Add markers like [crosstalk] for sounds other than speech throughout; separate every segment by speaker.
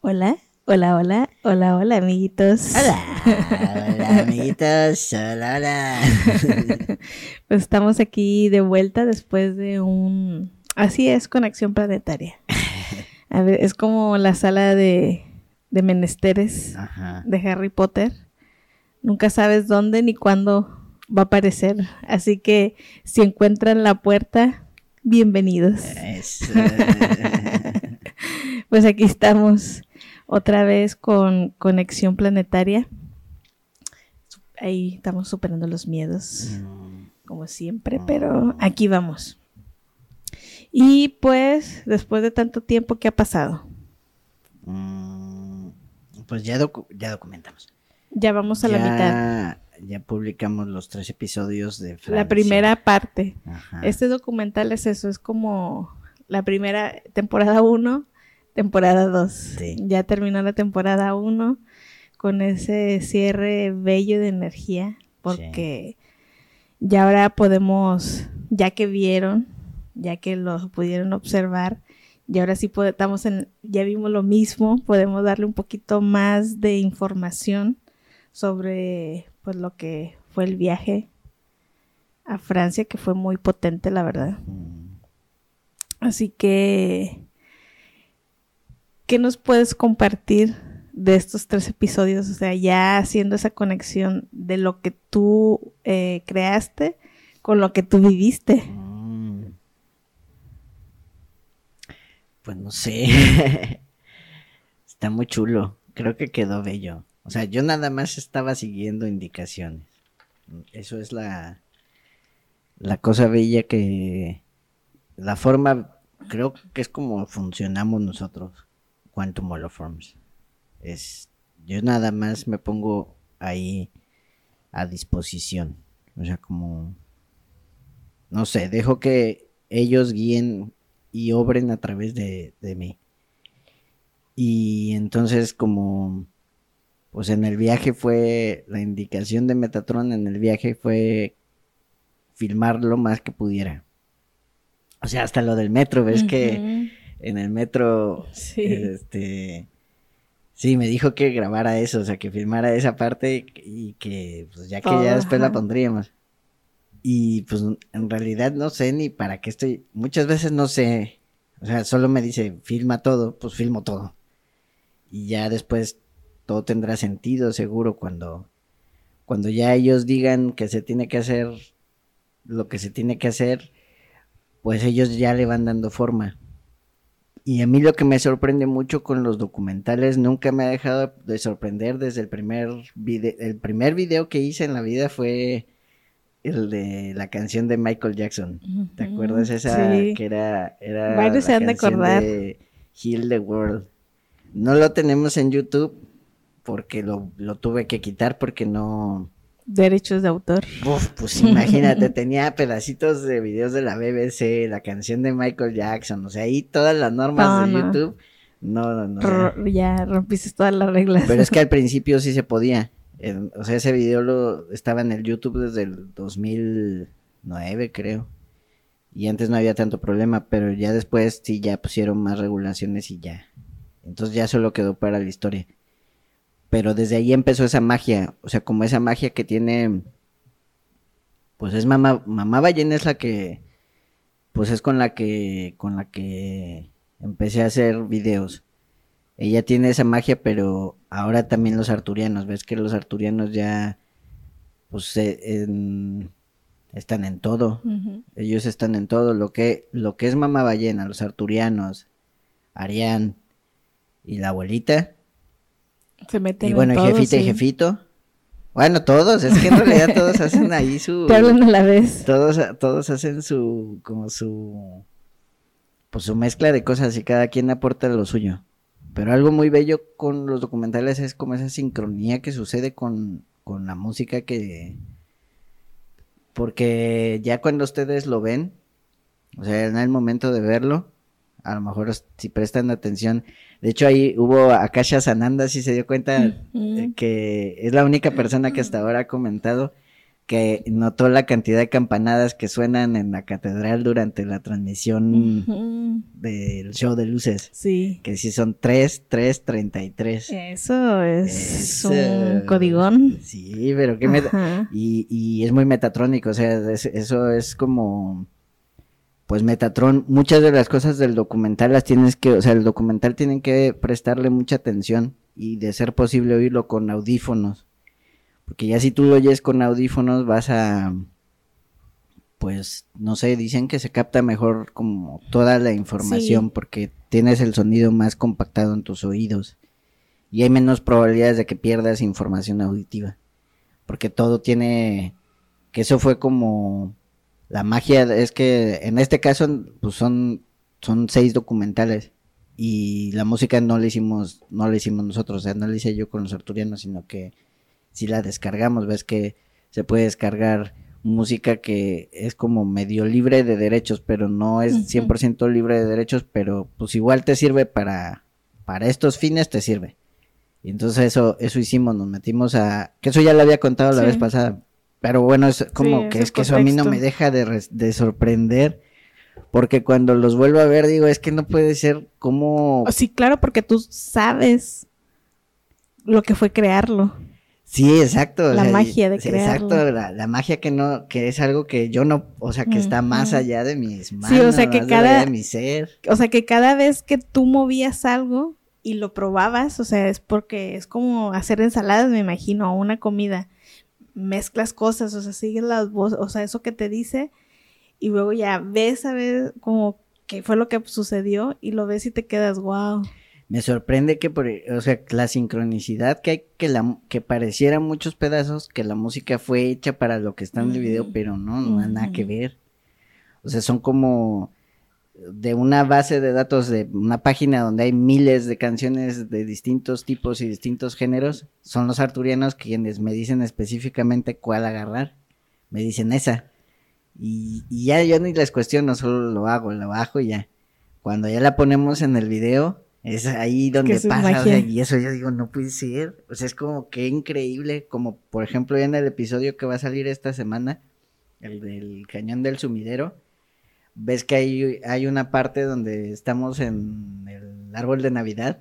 Speaker 1: Hola, hola, hola, hola, hola, amiguitos.
Speaker 2: Hola, [laughs] hola amiguitos, hola, hola. [laughs]
Speaker 1: Pues estamos aquí de vuelta después de un... Así es, conexión planetaria. A ver, es como la sala de, de menesteres
Speaker 2: Ajá.
Speaker 1: de Harry Potter. Nunca sabes dónde ni cuándo va a aparecer. Así que si encuentran la puerta, bienvenidos.
Speaker 2: Eso. [laughs]
Speaker 1: Pues aquí estamos otra vez con Conexión Planetaria. Ahí estamos superando los miedos,
Speaker 2: Mm,
Speaker 1: como siempre, pero aquí vamos. Y pues, después de tanto tiempo, ¿qué ha pasado?
Speaker 2: mm, Pues ya, docu- ya documentamos.
Speaker 1: Ya vamos a la mitad.
Speaker 2: Ya publicamos los tres episodios de
Speaker 1: La
Speaker 2: Francia.
Speaker 1: primera parte.
Speaker 2: Ajá.
Speaker 1: Este documental es eso, es como la primera temporada 1, temporada 2.
Speaker 2: Sí.
Speaker 1: Ya terminó la temporada 1 con ese cierre bello de energía, porque ya ahora podemos, ya que vieron, ya que lo pudieron observar, y ahora sí estamos en, ya vimos lo mismo, podemos darle un poquito más de información sobre pues lo que fue el viaje a Francia, que fue muy potente, la verdad.
Speaker 2: Mm,
Speaker 1: Así que, ¿qué nos puedes compartir de estos tres episodios? O sea, ya haciendo esa conexión de lo que tú eh, creaste con lo que tú viviste.
Speaker 2: mm. Pues no sé. [laughs] Está muy chulo. Creo que quedó bello. O sea, yo nada más estaba siguiendo indicaciones. Eso es la, la cosa bella que... La forma, creo que es como funcionamos nosotros, Quantum Holoforms. Es, yo nada más me pongo ahí a disposición. O sea, como... No sé, dejo que ellos guíen y obren a través de, de mí. Y entonces como... Pues en el viaje fue, la indicación de Metatron en el viaje fue filmar lo más que pudiera. O sea, hasta lo del metro, ves que en el metro,
Speaker 1: Sí.
Speaker 2: este, sí, me dijo que grabara eso, o sea, que filmara esa parte y que, pues ya que ya después la pondríamos. Y pues en realidad no sé ni para qué estoy, muchas veces no sé, o sea, solo me dice, filma todo, pues filmo todo. Y ya después todo tendrá sentido seguro cuando, cuando ya ellos digan que se tiene que hacer lo que se tiene que hacer, pues ellos ya le van dando forma. Y a mí lo que me sorprende mucho con los documentales, nunca me ha dejado de sorprender desde el primer video, el primer video que hice en la vida fue el de la canción de Michael Jackson. ¿Te acuerdas esa
Speaker 1: sí.
Speaker 2: que era, era
Speaker 1: Varios se
Speaker 2: la
Speaker 1: han de acordar.
Speaker 2: de Heal the World? No lo tenemos en YouTube porque lo, lo tuve que quitar porque no,
Speaker 1: Derechos de autor.
Speaker 2: Uf, pues [laughs] imagínate, tenía pedacitos de videos de la BBC, la canción de Michael Jackson, o sea, ahí todas las normas
Speaker 1: No,
Speaker 2: de
Speaker 1: no.
Speaker 2: YouTube. No, no, no.
Speaker 1: Ro- ya rompiste todas las reglas.
Speaker 2: pero es que al [laughs] principio sí se podía. O sea, ese video lo estaba en el YouTube desde el 2009, creo. Y antes no había tanto problema, pero ya después sí ya pusieron más regulaciones y ya. Entonces ya solo quedó para la historia. Pero desde ahí empezó esa magia, o sea, como esa magia que tiene, pues es mamá, mamá ballena es la que, pues es con la que, con la que empecé a hacer videos. Ella tiene esa magia, pero ahora también los arturianos, ves que los arturianos ya, pues en- están en todo. Ellos están en todo. Lo que, lo que es Mamá Ballena, los arturianos, Arián y la abuelita.
Speaker 1: Se meten
Speaker 2: Y
Speaker 1: en
Speaker 2: bueno, el
Speaker 1: todo,
Speaker 2: jefita y
Speaker 1: sí.
Speaker 2: jefito. Bueno, todos, es que en realidad todos hacen ahí [laughs] su.
Speaker 1: Te hablan a la vez.
Speaker 2: Todos, todos hacen su. como su. Pues su mezcla de cosas y cada quien aporta lo suyo. Pero algo muy bello con los documentales es como esa sincronía que sucede con, con la música que. Porque ya cuando ustedes lo ven, o sea, en el momento de verlo, a lo mejor si prestan atención. De hecho, ahí hubo Akasha Sananda, si se dio cuenta,
Speaker 1: Ujú.
Speaker 2: eh, que es la única persona que hasta ahora ha comentado que notó la cantidad de campanadas que suenan en la catedral durante la transmisión del show de luces.
Speaker 1: Sí.
Speaker 2: Que sí son 3, 3, 33.
Speaker 1: Eso es un codigón.
Speaker 2: Sí, pero qué meta- y, y es muy metatrónico, o sea, es- eso es como, pues Metatron, muchas de las cosas del documental las tienes que, o sea, el documental tienen que prestarle mucha atención y de ser posible oírlo con audífonos, porque ya si tú lo oyes con audífonos vas a, pues, no sé, dicen que se capta mejor como toda la información
Speaker 1: Sí.
Speaker 2: porque tienes el sonido más compactado en tus oídos. Y hay menos probabilidades de que pierdas información auditiva. Porque todo tiene que eso fue como la magia es que en este caso pues son son seis documentales y la música no la hicimos no la hicimos nosotros. O sea no la hice yo con los arturianos sino que si la descargamos. Ves que se puede descargar música que es como medio libre de derechos pero no es
Speaker 1: Ujú.
Speaker 2: 100% libre de derechos pero pues igual te sirve para para estos fines te sirve. Y entonces eso, eso hicimos, nos metimos a, que eso ya lo había contado la
Speaker 1: Sí.
Speaker 2: vez pasada, pero bueno, es como
Speaker 1: Sí,
Speaker 2: que es que eso a mí no me deja de, de sorprender, porque cuando los vuelvo a ver digo, es que no puede ser como,
Speaker 1: Oh, Sí, claro, porque tú sabes lo que fue crearlo.
Speaker 2: sí, exacto. o
Speaker 1: La
Speaker 2: sea,
Speaker 1: magia de
Speaker 2: sí,
Speaker 1: crearlo.
Speaker 2: Exacto, la, la magia que no, que es algo que yo no, o sea, que está más allá de mis manos,
Speaker 1: o sea, que
Speaker 2: más
Speaker 1: cada-
Speaker 2: allá de mi ser.
Speaker 1: O sea, que cada vez que tú movías algo y lo probabas, o sea, es porque es como hacer ensaladas, me imagino, o una comida. Mezclas cosas, o sea, sigues las voces, o sea, eso que te dice, y luego ya ves a ver como qué fue lo que sucedió y lo ves y te quedas, wow.
Speaker 2: Me sorprende que por, o sea, la sincronicidad que hay, que la, que pareciera muchos pedazos, que la música fue hecha para lo que está en el video, pero no, no hay nada que ver. O sea, son como de una base de datos de una página donde hay miles de canciones de distintos tipos y distintos géneros, son los arturianos quienes me dicen específicamente cuál agarrar. Me dicen esa. Y, y ya yo ni les cuestiono, solo lo hago, lo bajo y ya. Cuando ya la ponemos en el video, es ahí donde
Speaker 1: es
Speaker 2: pasa, o sea,
Speaker 1: magia.
Speaker 2: y eso yo digo, no puede ser. O sea, es como que increíble, como por ejemplo ya en el episodio que va a salir esta semana, el del cañón del sumidero, ves que hay, hay una parte donde estamos en el árbol de Navidad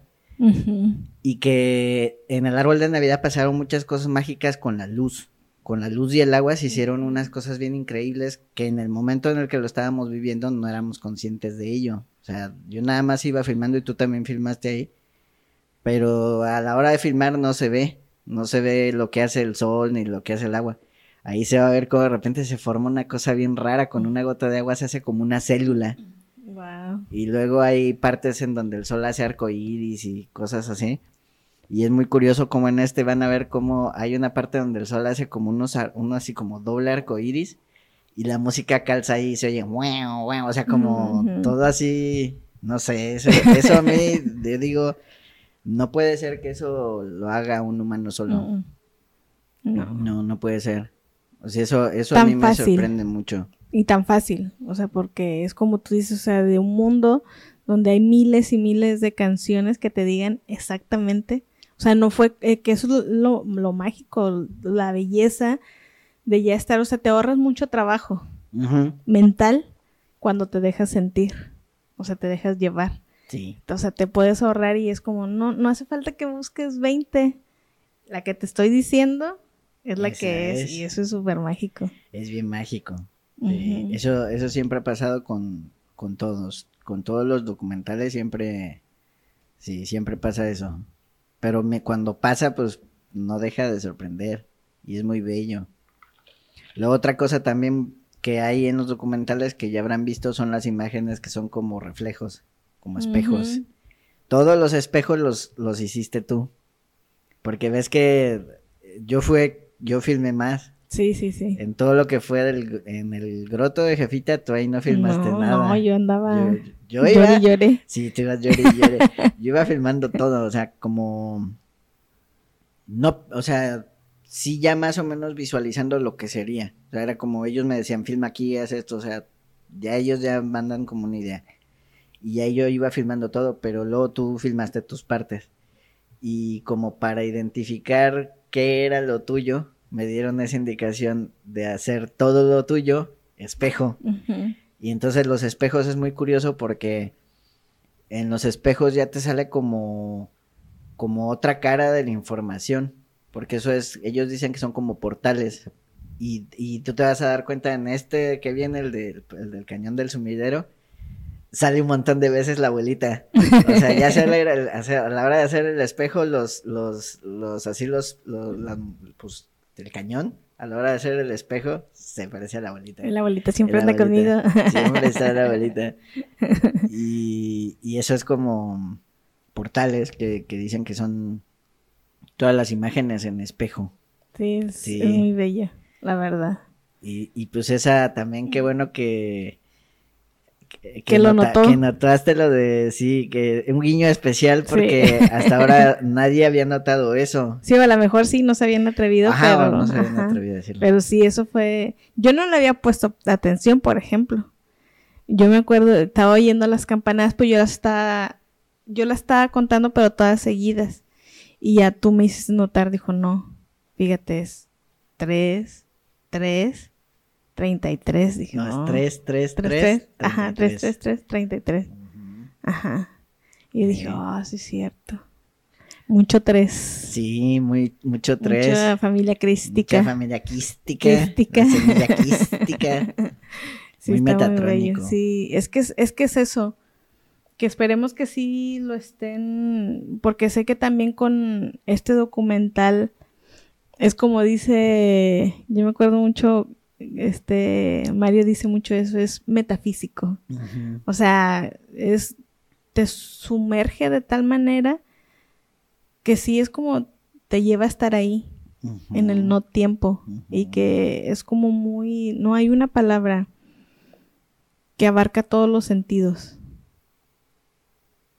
Speaker 2: y que en el árbol de Navidad pasaron muchas cosas mágicas con la luz. Con la luz y el agua se hicieron unas cosas bien increíbles que en el momento en el que lo estábamos viviendo no éramos conscientes de ello. O sea, yo nada más iba filmando y tú también filmaste ahí. Pero a la hora de filmar no se ve. No se ve lo que hace el sol ni lo que hace el agua. Ahí se va a ver cómo de repente se forma una cosa bien rara. Con una gota de agua se hace como una célula.
Speaker 1: Wow.
Speaker 2: Y luego hay partes en donde el sol hace arco iris y cosas así. Y es muy curioso como en este van a ver cómo hay una parte donde el sol hace como unos, uno así como doble arco iris. Y la música calza ahí y se oye, "Guau, guau", o sea, como todo así, no sé, eso, eso a mí, [laughs] yo digo, no puede ser que eso lo haga un humano solo.
Speaker 1: No.
Speaker 2: No, no puede ser. O sea, eso, eso a mí me sorprende mucho.
Speaker 1: Y tan fácil, o sea, porque es como tú dices, o sea, de un mundo donde hay miles y miles de canciones que te digan exactamente, o sea, no fue, eh, que eso es lo, lo mágico, la belleza de ya estar, o sea, te ahorras mucho trabajo mental cuando te dejas sentir, o sea, te dejas llevar,
Speaker 2: Sí.
Speaker 1: o sea, te puedes ahorrar y es como, no, no hace falta que busques 20, la que te estoy diciendo es la
Speaker 2: Esa
Speaker 1: que es,
Speaker 2: es.
Speaker 1: y eso es súper mágico.
Speaker 2: Es bien mágico.
Speaker 1: Ujú.
Speaker 2: eso, eso siempre ha pasado con, con todos. Con todos los documentales siempre, sí, siempre pasa eso. Pero me, cuando pasa, pues no deja de sorprender. Y es muy bello. La otra cosa también que hay en los documentales que ya habrán visto son las imágenes que son como reflejos, como espejos. Todos los espejos los, los hiciste tú. Porque ves que yo fue, yo filmé más.
Speaker 1: Sí, sí, sí.
Speaker 2: En todo lo que fue del, en el groto de Jefita, tú ahí no filmaste
Speaker 1: no,
Speaker 2: nada.
Speaker 1: No, yo andaba.
Speaker 2: Yo, yo iba,
Speaker 1: lloré, lloré.
Speaker 2: sí, tú ibas lloré y lloré. [laughs] Yo iba filmando todo, o sea, como, no, o sea, sí ya más o menos visualizando lo que sería. O sea, era como ellos me decían, filma aquí, haz esto, o sea, ya ellos ya mandan como una idea. Y ya yo iba filmando todo, pero luego tú filmaste tus partes. Y como para identificar qué era lo tuyo, me dieron esa indicación de hacer todo lo tuyo espejo. Y entonces los espejos es muy curioso porque en los espejos ya te sale como, como otra cara de la información. Porque eso es, ellos dicen que son como portales. Y, y tú te vas a dar cuenta en este que viene, el, del- el del cañón del sumidero, sale un montón de veces la abuelita. O sea, ya hacer- [laughs] a la hora de hacer el espejo, los, los, los, así los, los, la- pues, del cañón, a la hora de hacer el espejo, se parece a la abuelita.
Speaker 1: La abuelita siempre
Speaker 2: La
Speaker 1: anda conmigo.
Speaker 2: Siempre está la abuelita. [laughs] Y, y eso es como portales que, que dicen que son todas las imágenes en espejo.
Speaker 1: Sí, es,
Speaker 2: Sí.
Speaker 1: es muy bella, la verdad.
Speaker 2: Y, y pues esa también, qué bueno que... Que,
Speaker 1: Que lo notó.
Speaker 2: Que notaste lo de, sí, que un guiño especial porque hasta ahora [laughs] nadie había notado eso.
Speaker 1: Sí, a lo mejor sí no se habían atrevido,
Speaker 2: Ajá,
Speaker 1: pero,
Speaker 2: no se habían
Speaker 1: ajá.
Speaker 2: atrevido a decirlo.
Speaker 1: pero sí, eso fue... Yo no le había puesto atención, por ejemplo. Yo me acuerdo, estaba oyendo las campanadas, pues yo las estaba... Yo las estaba contando, pero todas seguidas. Y ya tú me hiciste notar, dijo, no, fíjate, es 3, 3, 33. Dije,
Speaker 2: No,
Speaker 1: no.
Speaker 2: es 3, 3,
Speaker 1: 3,
Speaker 2: 3.
Speaker 1: 3. Ajá, 3, 3, 3, 33. Ajá. Y dije, ah, sí es cierto. Mucho 3.
Speaker 2: Sí, muy, mucho 3.
Speaker 1: Mucha familia crística.
Speaker 2: Mucha familia quística. La semilla quística.
Speaker 1: Sí,
Speaker 2: muy metatrónico.
Speaker 1: bello. Sí, es que es, es que es eso. Que esperemos que sí lo estén, porque sé que también con este documental es como dice, yo me acuerdo mucho, este, Mario dice mucho eso, es metafísico. O sea, es te sumerge de tal manera que sí es como te lleva a estar ahí en el no tiempo y que es como muy no hay una palabra que abarca todos los sentidos.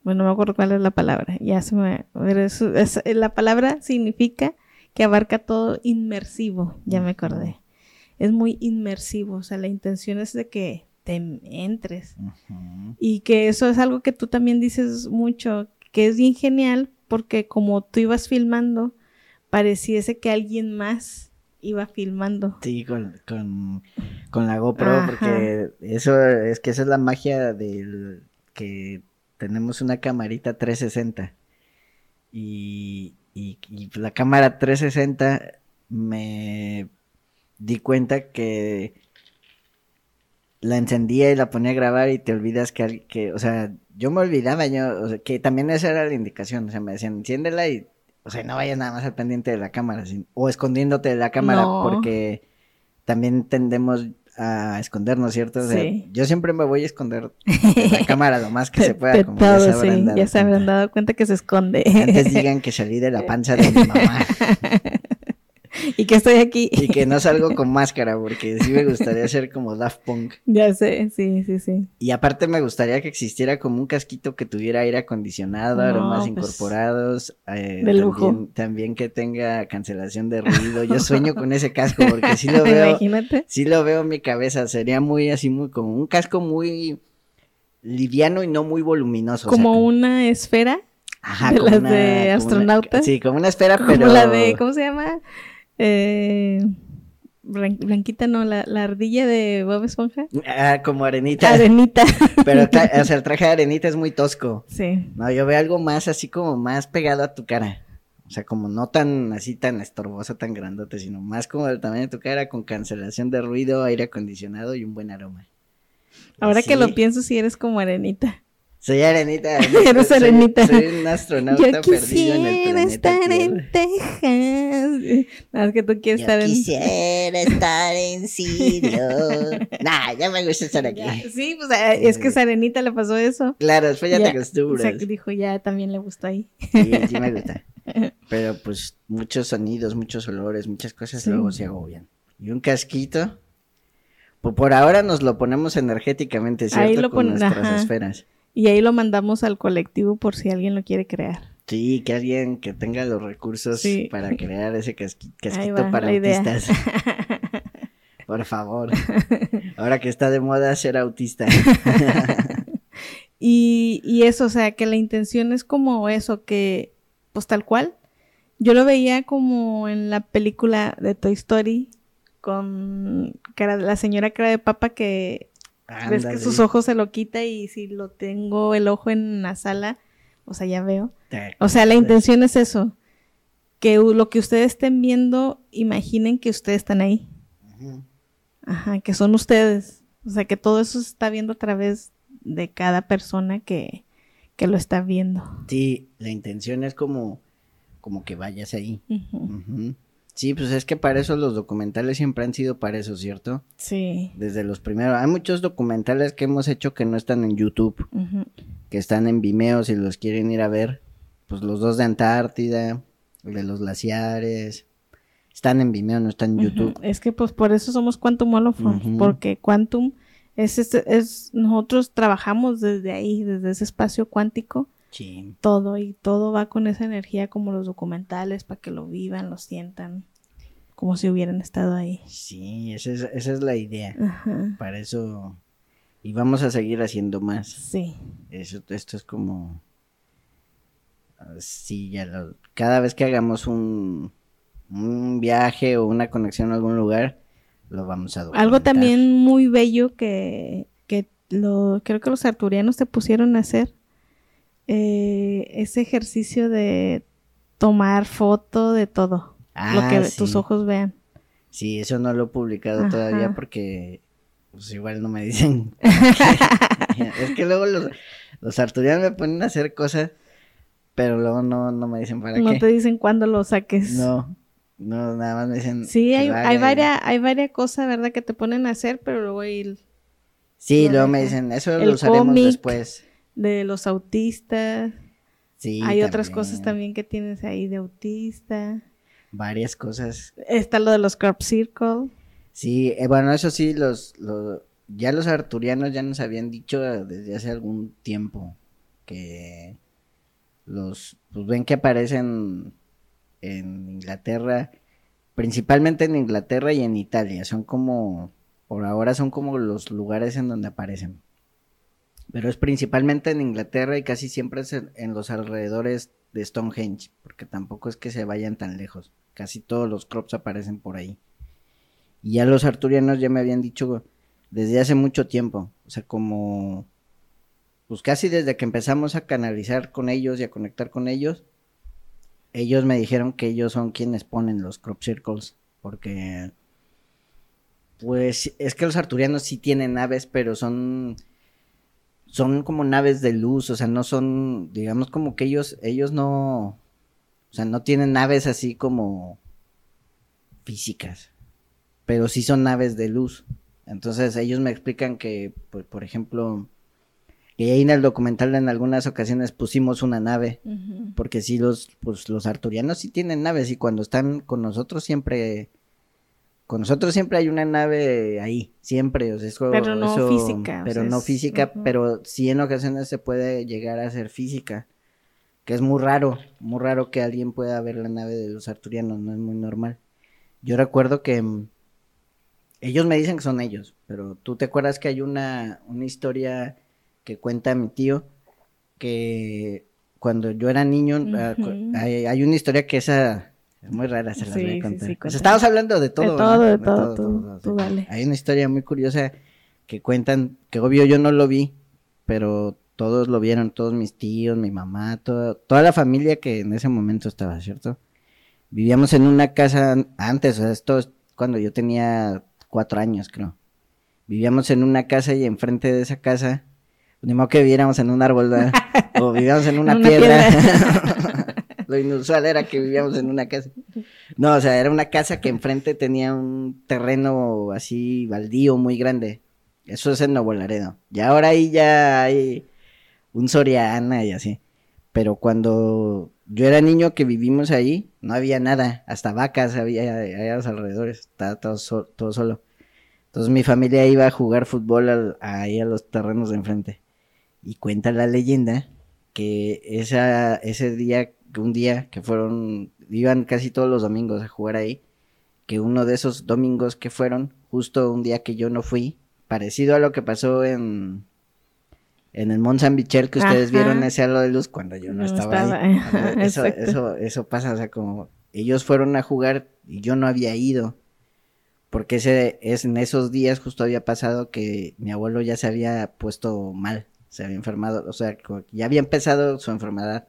Speaker 1: Bueno, no me acuerdo cuál es la palabra. Ya se me pero es- la palabra significa que abarca todo inmersivo, ya me acordé. Es muy inmersivo, o sea, la intención es de que te entres. Y que eso es algo que tú también dices mucho, que es bien genial porque como tú ibas filmando, pareciese que alguien más iba filmando.
Speaker 2: Sí, con, con, con la GoPro,
Speaker 1: Ajá.
Speaker 2: porque eso es que esa es la magia del que tenemos una camarita 360. Y, y, y la cámara 360 me di cuenta que la encendía y la ponía a grabar y te olvidas que, que o sea, yo me olvidaba, yo, o sea, que también esa era la indicación, o sea, me decían, enciéndela y, o sea, no vayas nada más al pendiente de la cámara, sin- o escondiéndote de la cámara,
Speaker 1: No.
Speaker 2: porque también tendemos a escondernos, ¿cierto? O sea,
Speaker 1: Sí.
Speaker 2: yo siempre me voy a esconder de la [laughs] cámara lo más que se pueda, como
Speaker 1: todo,
Speaker 2: ya se habrán
Speaker 1: sí,
Speaker 2: dado
Speaker 1: ya se habrán
Speaker 2: cuenta.
Speaker 1: dado cuenta que se esconde.
Speaker 2: Antes digan que salí de la panza de mi mamá [laughs] [laughs]
Speaker 1: y que estoy aquí.
Speaker 2: y que no salgo con máscara, porque sí me gustaría ser como Daft Punk. [laughs]
Speaker 1: ya sé, sí, sí, sí.
Speaker 2: Y aparte me gustaría que existiera como un casquito que tuviera aire acondicionado,
Speaker 1: No,
Speaker 2: aromas
Speaker 1: pues,
Speaker 2: incorporados, eh,
Speaker 1: de lujo.
Speaker 2: También, también que tenga cancelación de ruido. Yo sueño con ese casco porque sí lo [laughs] veo,
Speaker 1: Imagínate.
Speaker 2: sí lo veo en mi cabeza. Sería muy así, muy como un casco muy liviano y no muy voluminoso. o sea,
Speaker 1: Como una esfera,
Speaker 2: ajá,
Speaker 1: de
Speaker 2: como
Speaker 1: las
Speaker 2: una-
Speaker 1: de
Speaker 2: como una-
Speaker 1: astronauta.
Speaker 2: sí, como una esfera,
Speaker 1: como
Speaker 2: pero
Speaker 1: la de, ¿cómo se llama? Eh, Blan- Blanquita, no, la, la ardilla de Bob Esponja.
Speaker 2: ah, como arenita.
Speaker 1: Arenita. [laughs]
Speaker 2: Pero o sea, el traje de arenita es muy tosco.
Speaker 1: sí.
Speaker 2: No, yo veo algo más así como más pegado a tu cara. O sea, como no tan así tan estorboso, tan grandote, sino más como del tamaño de tu cara, con cancelación de ruido, aire acondicionado y un buen aroma.
Speaker 1: Ahora que lo pienso, sí eres como arenita.
Speaker 2: Soy arenita. [laughs]
Speaker 1: Eres
Speaker 2: soy-
Speaker 1: arenita.
Speaker 2: Soy, un astronauta
Speaker 1: Yo
Speaker 2: perdido en el
Speaker 1: quisiera
Speaker 2: planeta
Speaker 1: estar
Speaker 2: Tierra.
Speaker 1: en Texas. Nada más que tú quieres
Speaker 2: Yo
Speaker 1: estar en...
Speaker 2: quisiera [laughs] estar en Sirio. [laughs] nah, ya me gusta estar aquí.
Speaker 1: Sí, pues eh, es que a Arenita le pasó eso.
Speaker 2: Claro, después ya,
Speaker 1: Ya,
Speaker 2: te acostumbras.
Speaker 1: O sea, dijo, ya también le gustó ahí.
Speaker 2: Sí, sí me gusta. Pero pues muchos sonidos, muchos olores, muchas cosas
Speaker 1: Sí.
Speaker 2: luego se agobian. Y un casquito. Pues por ahora nos lo ponemos energéticamente, ¿cierto?
Speaker 1: Ahí lo
Speaker 2: Con nuestras
Speaker 1: ajá.
Speaker 2: esferas.
Speaker 1: Y ahí lo mandamos al colectivo por si alguien lo quiere crear.
Speaker 2: Sí, que alguien que tenga los recursos
Speaker 1: Sí.
Speaker 2: para crear ese casqui- casquito
Speaker 1: va,
Speaker 2: para autistas. [laughs] Por favor. Ahora que está de moda ser autista. [laughs]
Speaker 1: Y, y eso, o sea, que la intención es como eso, que, pues tal cual, Yo lo veía como en la película de Toy Story con cara, la señora cara de papa que ves que
Speaker 2: Ándale.
Speaker 1: sus ojos se lo quita y si lo tengo el ojo en la sala, o sea, ya veo. O sea, la intención es eso. Que lo que ustedes estén viendo, imaginen que ustedes están ahí. Ajá, que son ustedes. O sea, que todo eso se está viendo a través de cada persona que, que lo está viendo.
Speaker 2: Sí, la intención es como, como que vayas ahí.
Speaker 1: Ujú.
Speaker 2: Sí, pues es que para eso los documentales siempre han sido para eso, ¿cierto?
Speaker 1: Sí.
Speaker 2: Desde los primeros. Hay muchos documentales que hemos hecho que no están en YouTube, que están en Vimeo si los quieren ir a ver. Pues los dos de Antártida, el de los glaciares. Están en Vimeo, no están en YouTube.
Speaker 1: Es que pues por eso somos Quantumolophones,
Speaker 2: Ujú.
Speaker 1: porque Quantum es, es, es- nosotros trabajamos desde ahí, desde ese espacio cuántico, Todo y todo va con esa energía como los documentales para que lo vivan, lo sientan, como si hubieran estado ahí.
Speaker 2: Sí, esa es, esa es la idea.
Speaker 1: Ajá.
Speaker 2: Para eso. Y vamos a seguir haciendo más.
Speaker 1: Sí.
Speaker 2: Eso, esto es como. ah, Sí, ya lo. Cada vez que hagamos un, un viaje o una conexión a algún lugar, lo vamos a documentar.
Speaker 1: Algo también muy bello que, que lo, creo que los arturianos te pusieron a hacer, eh, ese ejercicio de tomar foto de todo, lo
Speaker 2: Ah,
Speaker 1: que
Speaker 2: sí.
Speaker 1: tus ojos vean.
Speaker 2: Sí, eso no lo he publicado
Speaker 1: Ajá.
Speaker 2: todavía porque. Pues igual no me dicen. [laughs] es que luego los, los arturianos me ponen a hacer cosas, pero luego no, no me dicen para
Speaker 1: No
Speaker 2: qué.
Speaker 1: te dicen cuándo lo saques.
Speaker 2: No, no, nada más me dicen.
Speaker 1: Sí,
Speaker 2: que
Speaker 1: hay, hay varias, hay varias cosas, ¿verdad? Que te ponen a hacer, pero luego hay
Speaker 2: Sí, luego me dicen, eso
Speaker 1: El
Speaker 2: lo usaremos
Speaker 1: cómic.
Speaker 2: después.
Speaker 1: De los autistas.
Speaker 2: Sí,
Speaker 1: hay otras cosas también que tienes ahí de autista.
Speaker 2: Varias cosas.
Speaker 1: Está lo de los crop circle.
Speaker 2: Sí, eh, bueno, eso sí, los, los, ya los arturianos ya nos habían dicho desde hace algún tiempo que los, pues ven que aparecen en Inglaterra, principalmente en Inglaterra y en Italia, son como, por ahora son como los lugares en donde aparecen. Pero es principalmente en Inglaterra y casi siempre es en, los alrededores de Stonehenge, porque tampoco es que se vayan tan lejos. Casi todos los crops aparecen por ahí. Y ya los arturianos ya me habían dicho desde hace mucho tiempo, o sea, como pues casi desde que empezamos a canalizar con ellos y a conectar con ellos, ellos me dijeron que ellos son quienes ponen los crop circles, porque pues es que los arturianos sí tienen naves, pero son son como naves de luz, o sea, no son, digamos como que ellos ellos no o sea, no tienen naves así como físicas, pero sí son naves de luz. Entonces ellos me explican que, pues, por ejemplo, que ahí en el documental en algunas ocasiones pusimos una nave, porque sí los, pues los arturianos sí tienen naves y cuando están con nosotros siempre, con nosotros siempre hay una nave ahí, siempre, o sea, eso-
Speaker 1: Pero no
Speaker 2: eso-
Speaker 1: física, o
Speaker 2: pero
Speaker 1: sea,
Speaker 2: no
Speaker 1: es-
Speaker 2: física, pero sí en ocasiones se puede llegar a ser física, que es muy raro, muy raro que alguien pueda ver la nave de los arturianos, no es muy normal. Yo recuerdo que mm, ellos me dicen que son ellos, pero tú te acuerdas que hay una, una historia que cuenta mi tío que cuando yo era niño, ah, hay, hay una historia que esa es muy rara, se las
Speaker 1: Sí,
Speaker 2: voy
Speaker 1: sí,
Speaker 2: a contar.
Speaker 1: sí,
Speaker 2: sea,
Speaker 1: cuéntala.
Speaker 2: estamos hablando de todo.
Speaker 1: De
Speaker 2: ¿no?
Speaker 1: todo, de todo, tú-
Speaker 2: o sea,
Speaker 1: tú dale.
Speaker 2: Hay una historia muy curiosa que cuentan, que obvio yo no lo vi, pero todos lo vieron, todos mis tíos, mi mamá, todo- toda la familia que en ese momento estaba, ¿cierto? Vivíamos en una casa an- antes, o sea, esto es cuando yo tenía cuatro años, creo. Vivíamos en una casa y enfrente de esa casa, ni modo que viviéramos en un árbol, [laughs] o vivíamos en una,
Speaker 1: En una
Speaker 2: piedra. [laughs] [laughs] Lo inusual era que vivíamos en una casa. No, o sea, era una casa que enfrente tenía un terreno así baldío muy grande. Eso es en Nuevo Laredo. Y ahora ahí ya hay un Soriana y así. Pero cuando yo era niño que vivimos ahí, no había nada. Hasta vacas había ahí a los alrededores. Estaba todo, todo solo. Entonces mi familia iba a jugar fútbol ahí a los terrenos de enfrente. Y cuenta la leyenda que ese día, que un día que fueron, iban casi todos los domingos a jugar ahí, que uno de esos domingos que fueron, justo un día que yo no fui, parecido a lo que pasó en, en el Mont Saint Michel que ustedes
Speaker 1: Ajá.
Speaker 2: vieron ese halo de luz cuando yo no,
Speaker 1: No
Speaker 2: estaba,
Speaker 1: estaba,
Speaker 2: ahí.
Speaker 1: ajá, [laughs]
Speaker 2: Eso, eso, eso pasa, o sea, como ellos fueron a jugar y yo no había ido. Porque ese, es en esos días justo había pasado que mi abuelo ya se había puesto mal, se había enfermado, o sea, ya había empezado su enfermedad.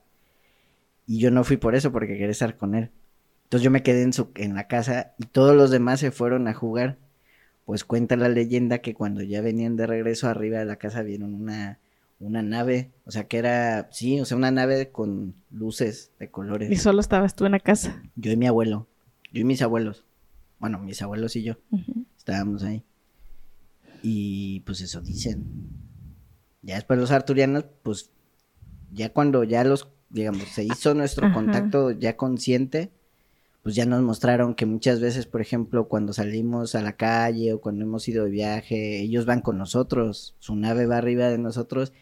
Speaker 2: Y yo no fui por eso, porque quería estar con él. Entonces yo me quedé en, su, en la casa y todos los demás se fueron a jugar. Pues cuenta la leyenda que cuando ya venían de regreso arriba de la casa vieron una, una nave, o sea que era, sí, o sea, una nave con luces de colores.
Speaker 1: Y solo estabas tú en la casa.
Speaker 2: Yo y mi abuelo, yo y mis abuelos, bueno, mis abuelos y yo, estábamos ahí. Y pues eso dicen. Ya después los arturianos, pues ya cuando ya los, digamos, se hizo nuestro
Speaker 1: Ajá.
Speaker 2: contacto ya consciente, pues ya nos mostraron que muchas veces, por ejemplo, cuando salimos a la calle o cuando hemos ido de viaje, ellos van con nosotros, su nave va arriba de nosotros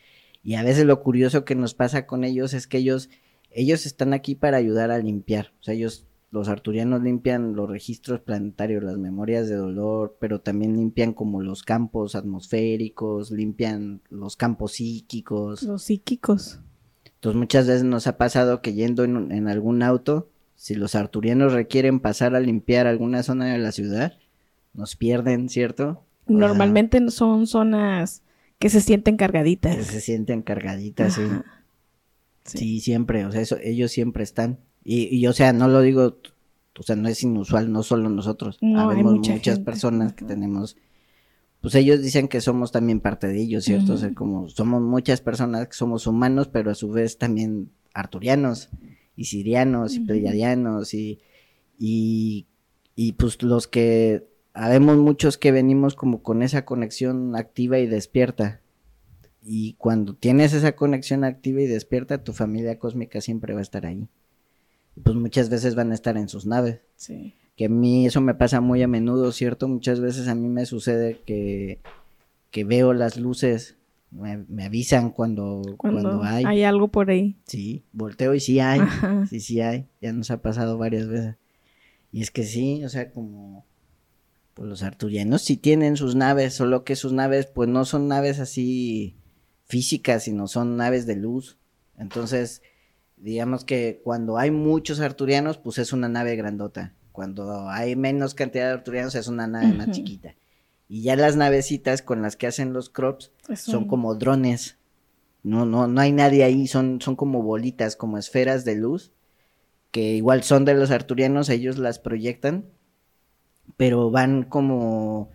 Speaker 2: y a veces lo curioso que nos pasa con ellos es que ellos ellos están aquí para ayudar a limpiar, o sea, ellos los arturianos limpian los registros planetarios, las memorias de dolor, pero también limpian como los campos atmosféricos, limpian los campos psíquicos.
Speaker 1: Los psíquicos.
Speaker 2: Entonces muchas veces nos ha pasado que yendo en, algún auto, si los arturianos requieren pasar a limpiar alguna zona de la ciudad, nos pierden, ¿cierto?
Speaker 1: Normalmente son zonas que se sienten cargaditas.
Speaker 2: que se sienten cargaditas, sí. Sí, siempre, o sea, eso, ellos siempre están. Y, y, o sea, no lo digo, o sea, no es inusual, no solo nosotros.
Speaker 1: No,
Speaker 2: Habemos
Speaker 1: mucha
Speaker 2: muchas
Speaker 1: gente.
Speaker 2: personas que tenemos, pues ellos dicen que somos también parte de ellos, ¿cierto? O sea, como somos muchas personas que somos humanos, pero a su vez también arturianos y sirianos y pleiadianos y, y, y pues los que, habemos muchos que venimos como con esa conexión activa y despierta. Y cuando tienes esa conexión activa y despierta, tu familia cósmica siempre va a estar ahí. Y Pues muchas veces van a estar en sus naves.
Speaker 1: Sí.
Speaker 2: Que a mí eso me pasa muy a menudo, ¿cierto? Muchas veces a mí me sucede que, que veo las luces, me, me avisan cuando,
Speaker 1: Cuando,
Speaker 2: cuando hay.
Speaker 1: hay algo por ahí.
Speaker 2: Sí, volteo y sí hay.
Speaker 1: Ajá.
Speaker 2: Sí, sí hay. Ya nos ha pasado varias veces. Y es que sí, o sea, como pues los arturianos sí tienen sus naves, solo que sus naves pues no son naves así físicas, sino son naves de luz. Entonces, digamos que cuando hay muchos arturianos, pues es una nave grandota. Cuando hay menos cantidad de arturianos, es una nave más chiquita. Y ya las navecitas con las que hacen los crops son como drones. No, no, no hay nadie ahí, son, son como bolitas, como esferas de luz, que igual son de los arturianos, ellos las proyectan, pero van como,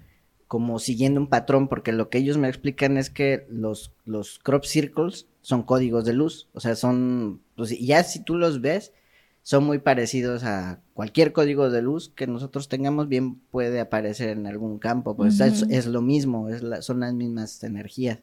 Speaker 2: como siguiendo un patrón, porque lo que ellos me explican es que los, los crop circles son códigos de luz, o sea, son, pues ya si tú los ves, son muy parecidos a cualquier código de luz que nosotros tengamos, bien puede aparecer en algún campo, pues es, lo mismo, es la- son las mismas energías.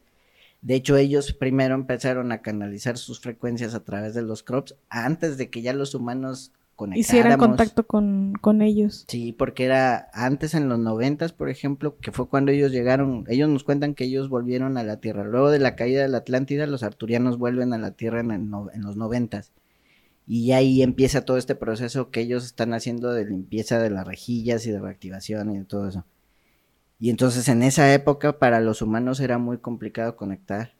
Speaker 2: De hecho, ellos primero empezaron a canalizar sus frecuencias a través de los crops antes de que ya los humanos.
Speaker 1: Hicieran contacto con, con ellos.
Speaker 2: Sí, porque era antes en los noventas, por ejemplo, que fue cuando ellos llegaron, ellos nos cuentan que ellos volvieron a la Tierra. Luego de la caída de la Atlántida, los arturianos vuelven a la Tierra en, el no- en los noventas. Y ahí empieza todo este proceso que ellos están haciendo de limpieza de las rejillas y de reactivación y de todo eso. Y entonces en esa época para los humanos era muy complicado conectar.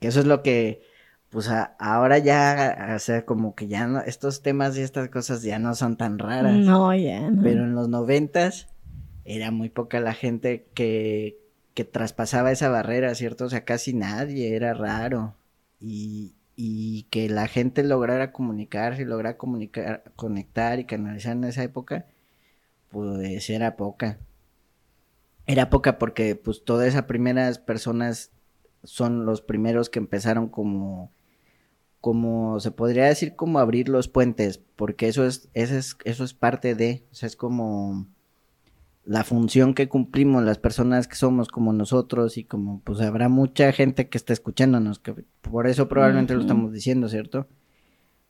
Speaker 2: Que eso es lo que, pues a- ahora ya, o sea, como que ya no, estos temas y estas cosas ya no son tan raras.
Speaker 1: No, ya. No.
Speaker 2: Pero en los noventas era muy poca la gente que, que traspasaba esa barrera, ¿cierto? O sea, casi nadie, era raro. Y, y que la gente lograra comunicarse, lograra comunicar, conectar y canalizar en esa época, pues era poca. Era poca porque pues todas esas primeras personas son los primeros que empezaron como como se podría decir como abrir los puentes, porque eso es, eso es, eso es parte de, o sea, es como la función que cumplimos las personas que somos como nosotros y como pues habrá mucha gente que está escuchándonos, que por eso probablemente lo estamos diciendo, ¿cierto?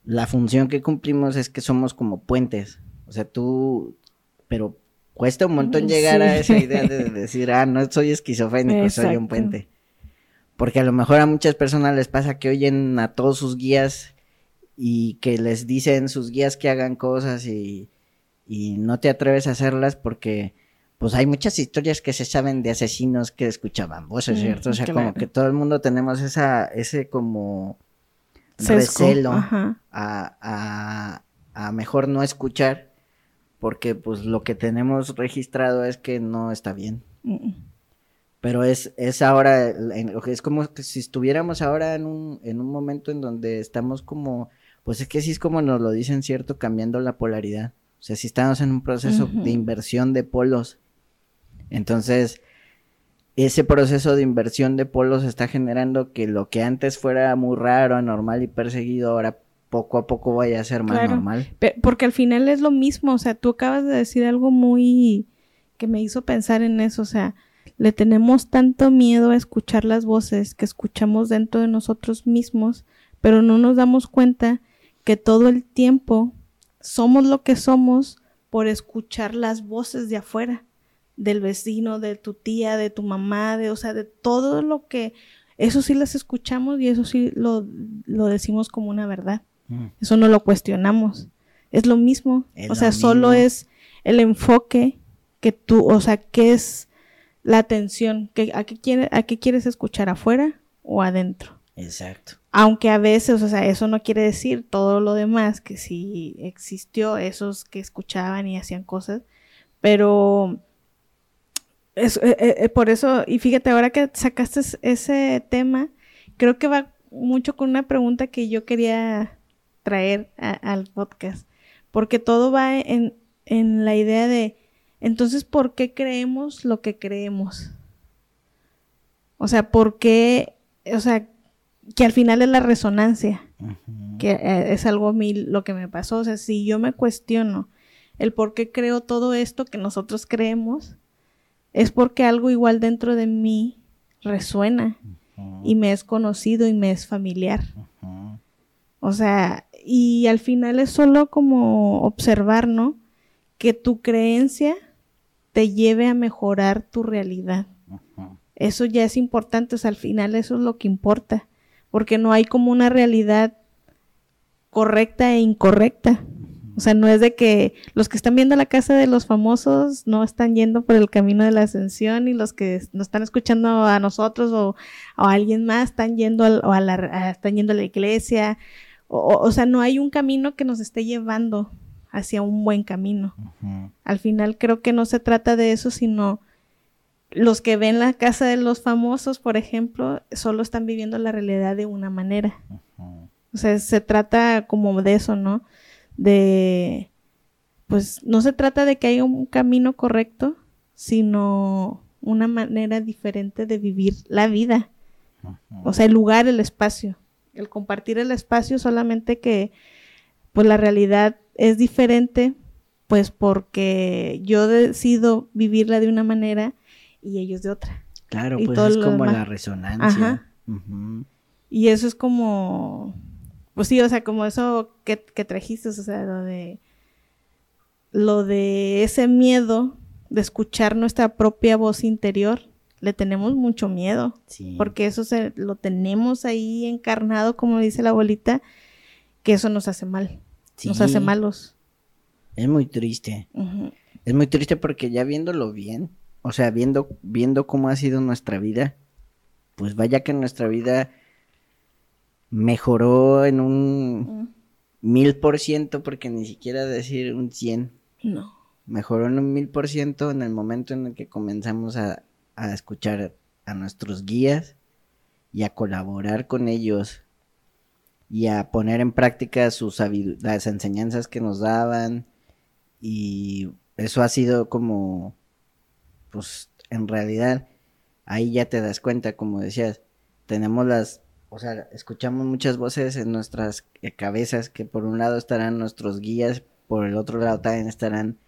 Speaker 2: La función que cumplimos es que somos como puentes, o sea, tú, pero cuesta un montón
Speaker 1: Mm,
Speaker 2: llegar a esa idea de [laughs] decir, ah, no soy esquizofrénico, soy un puente. Porque a lo mejor a muchas personas les pasa que oyen a todos sus guías y que les dicen sus guías que hagan cosas y, y no te atreves a hacerlas porque pues hay muchas historias que se saben de asesinos que escuchaban voces,
Speaker 1: Mm,
Speaker 2: ¿cierto? O sea, como que todo el mundo tenemos esa, ese como recelo a, a, a mejor no escuchar, porque pues lo que tenemos registrado es que no está bien.
Speaker 1: Mm,
Speaker 2: Pero es, es ahora, es como que si estuviéramos ahora en un, en un momento en donde estamos como, pues es que sí es como nos lo dicen, ¿cierto? Cambiando la polaridad. O sea, si estamos en un proceso de inversión de polos. Entonces, ese proceso de inversión de polos está generando que lo que antes fuera muy raro, anormal y perseguido, ahora poco a poco vaya a ser más
Speaker 1: Claro.
Speaker 2: normal.
Speaker 1: Porque al final es lo mismo, o sea, tú acabas de decir algo muy que me hizo pensar en eso, o sea, le tenemos tanto miedo a escuchar las voces que escuchamos dentro de nosotros mismos, pero no nos damos cuenta que todo el tiempo somos lo que somos por escuchar las voces de afuera, del vecino, de tu tía, de tu mamá, de, o sea, de todo lo que, eso sí las escuchamos y eso sí lo, lo decimos como una verdad.
Speaker 2: Mm.
Speaker 1: Eso no lo cuestionamos. Es lo mismo.
Speaker 2: Es
Speaker 1: o sea, solo es el enfoque que tú, o sea, qué es la atención, que, a, qué quiere, a qué quieres escuchar afuera o adentro.
Speaker 2: Exacto.
Speaker 1: Aunque a veces, o sea, eso no quiere decir todo lo demás, que sí existió esos que escuchaban y hacían cosas, pero es, eh, eh, por eso, y fíjate, ahora que sacaste es- ese tema, creo que va mucho con una pregunta que yo quería traer a- al podcast, porque todo va en, en la idea de, entonces, ¿por qué creemos lo que creemos? O sea, ¿por qué? O sea, que al final es la resonancia, que eh, es algo a mí lo que me pasó. O sea, si yo me cuestiono el por qué creo todo esto que nosotros creemos, es porque algo igual dentro de mí resuena y me es conocido y me es familiar. O sea, y al final es solo como observar, ¿no? Que tu creencia te lleve a mejorar tu realidad. Eso ya es importante, o sea, al final eso es lo que importa, porque no hay como una realidad correcta e incorrecta. O sea, no es de que los que están viendo la casa de los famosos no están yendo por el camino de la ascensión y los que nos están escuchando a nosotros o, o a alguien más están yendo, al- o a la, a- están yendo a la iglesia. O, o- sea, no hay un camino que nos esté llevando hacia un buen camino. Al final creo que no se trata de eso, sino los que ven la casa de los famosos, por ejemplo, solo están viviendo la realidad de una manera. O sea, se trata como de eso, ¿no? De, pues no se trata de que haya un camino correcto, sino una manera diferente de vivir la vida. O sea, el lugar, el espacio. El compartir el espacio solamente que, pues la realidad es diferente, pues porque yo decido vivirla de una manera y ellos de otra.
Speaker 2: Claro,
Speaker 1: y
Speaker 2: pues
Speaker 1: todo
Speaker 2: es como
Speaker 1: demás.
Speaker 2: la resonancia.
Speaker 1: Ajá. Y eso es como, pues sí, o sea, como eso que, que trajiste, o sea, lo de, lo de ese miedo de escuchar nuestra propia voz interior, le tenemos mucho miedo,
Speaker 2: Sí.
Speaker 1: porque eso se, lo tenemos ahí encarnado, como dice la abuelita, que eso nos hace mal, nos
Speaker 2: Sí.
Speaker 1: hace malos.
Speaker 2: Es muy triste. Es muy triste porque ya viéndolo bien, o sea, viendo, viendo cómo ha sido nuestra vida, pues vaya que nuestra vida mejoró en un mil por ciento, porque ni siquiera decir un cien,
Speaker 1: No.
Speaker 2: mejoró en un mil por ciento en el momento en el que comenzamos a, a escuchar a nuestros guías y a colaborar con ellos y a poner en práctica sus las enseñanzas que nos daban. Y eso ha sido como pues en realidad ahí ya te das cuenta como decías tenemos las o sea escuchamos muchas voces en nuestras eh, cabezas que por un lado estarán nuestros guías por el otro lado también estarán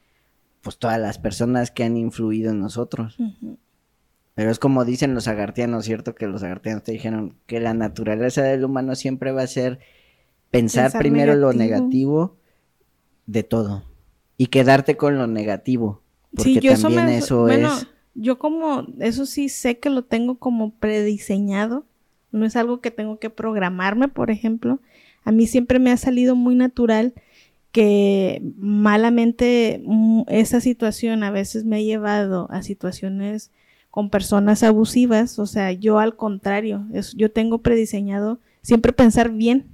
Speaker 2: pues todas las personas que han influido en nosotros pero es como dicen los agartianos, ¿cierto? Que los agartianos te dijeron que la naturaleza del humano siempre va a ser pensar,
Speaker 1: Pensar
Speaker 2: primero lo
Speaker 1: negativo.
Speaker 2: de todo y quedarte con lo negativo. Porque
Speaker 1: Sí, yo eso
Speaker 2: también
Speaker 1: me,
Speaker 2: eso
Speaker 1: bueno,
Speaker 2: es...
Speaker 1: yo como, eso sí sé que lo tengo como prediseñado, no es algo que tengo que programarme, por ejemplo. A mí siempre me ha salido muy natural que malamente mm, esa situación a veces me ha llevado a situaciones con personas abusivas, o sea, yo al contrario, es, yo tengo prediseñado siempre pensar bien,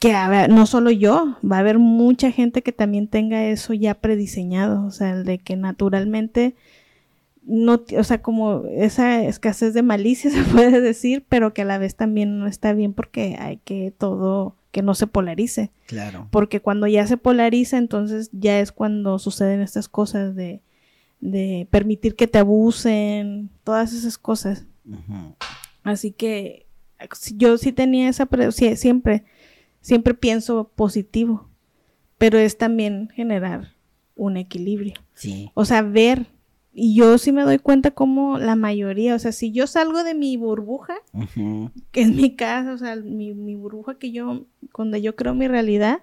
Speaker 1: que a ver, no solo yo, va a haber mucha gente que también tenga eso ya prediseñado, o sea, el de que naturalmente no, o sea, como esa escasez de malicia [laughs] se puede decir, pero que a la vez también no está bien porque hay que todo, que no se polarice,
Speaker 2: Claro.
Speaker 1: porque cuando ya se polariza, entonces ya es cuando suceden estas cosas de, de permitir que te abusen, todas esas cosas. Así que yo sí tenía esa, siempre, siempre pienso positivo, pero es también generar un equilibrio.
Speaker 2: Sí.
Speaker 1: O sea, ver, y yo sí me doy cuenta como la mayoría, o sea, si yo salgo de mi burbuja, que es mi casa, o sea, mi, mi burbuja que yo, donde yo creo mi realidad,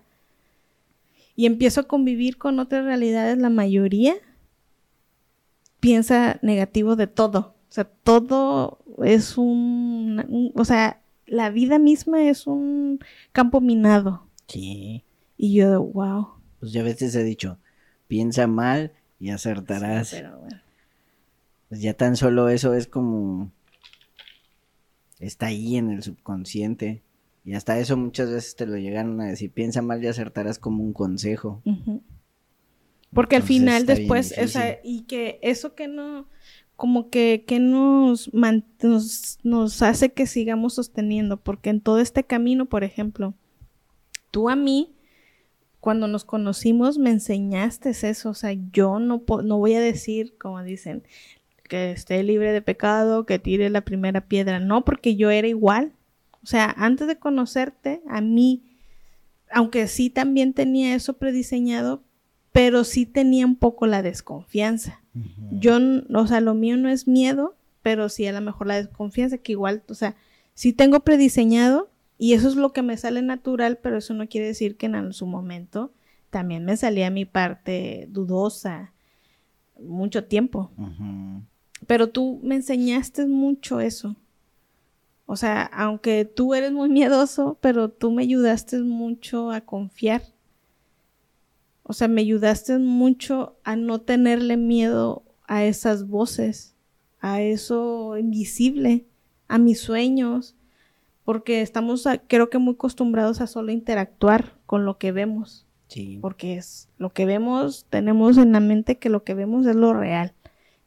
Speaker 1: y empiezo a convivir con otras realidades, la mayoría piensa negativo de todo. O sea, todo es un, un- o sea, la vida misma es un campo minado.
Speaker 2: Sí.
Speaker 1: Y yo, wow.
Speaker 2: Pues ya a veces he dicho, piensa mal y acertarás.
Speaker 1: pero bueno.
Speaker 2: Pues ya tan solo eso es como está ahí en el subconsciente. Y hasta eso muchas veces te lo llegaron a decir, piensa mal y acertarás como un consejo.
Speaker 1: Porque al final después, y que eso que no, como que, que nos, man- nos, nos hace que sigamos sosteniendo, porque en todo este camino, por ejemplo, tú a mí, cuando nos conocimos, me enseñaste eso, o sea, yo no, no voy a decir, como dicen, que esté libre de pecado, que tire la primera piedra, no, porque yo era igual, o sea, antes de conocerte, a mí, aunque sí también tenía eso prediseñado, pero sí tenía un poco la desconfianza. Yo, o sea, lo mío no es miedo, pero sí a lo mejor la desconfianza, que igual, o sea, sí tengo prediseñado y eso es lo que me sale natural, pero eso no quiere decir que en su momento también me salía mi parte dudosa mucho tiempo. Pero tú me enseñaste mucho eso. O sea, aunque tú eres muy miedoso, pero tú me ayudaste mucho a confiar. O sea, me ayudaste mucho a no tenerle miedo a esas voces, a eso invisible, a mis sueños, porque estamos, a- creo que muy acostumbrados a solo interactuar con lo que vemos
Speaker 2: Sí.
Speaker 1: porque es lo que vemos, tenemos en la mente que lo que vemos es lo real.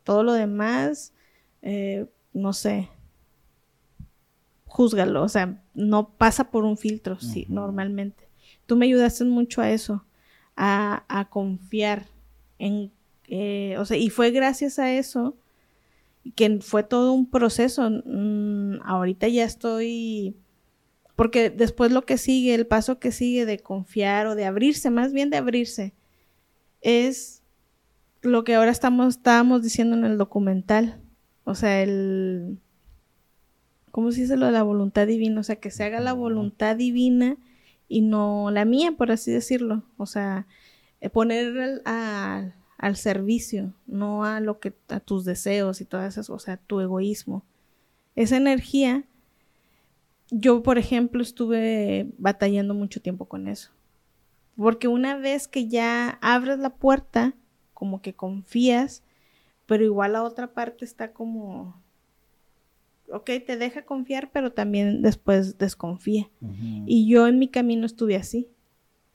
Speaker 1: Todo lo demás, eh, no sé, júzgalo, o sea, no pasa por un filtro, sí, normalmente. Tú me ayudaste mucho a eso, a, a confiar en, eh, o sea, y fue gracias a eso que fue todo un proceso. Mm, ahorita ya estoy porque después lo que sigue, el paso que sigue de confiar o de abrirse, más bien de abrirse, es lo que ahora estamos, estábamos diciendo en el documental. O sea, el... ¿Cómo se dice lo de la voluntad divina? O sea, que se haga la voluntad divina y no la mía, por así decirlo. O sea, eh, poner al, a- al servicio, no a lo que a tus deseos y todas esas, o sea, tu egoísmo. Esa energía yo, por ejemplo, estuve batallando mucho tiempo con eso. Porque una vez que ya abres la puerta, como que confías, pero igual la otra parte está como, ok, te deja confiar, pero también después desconfía. Y yo en mi camino estuve así.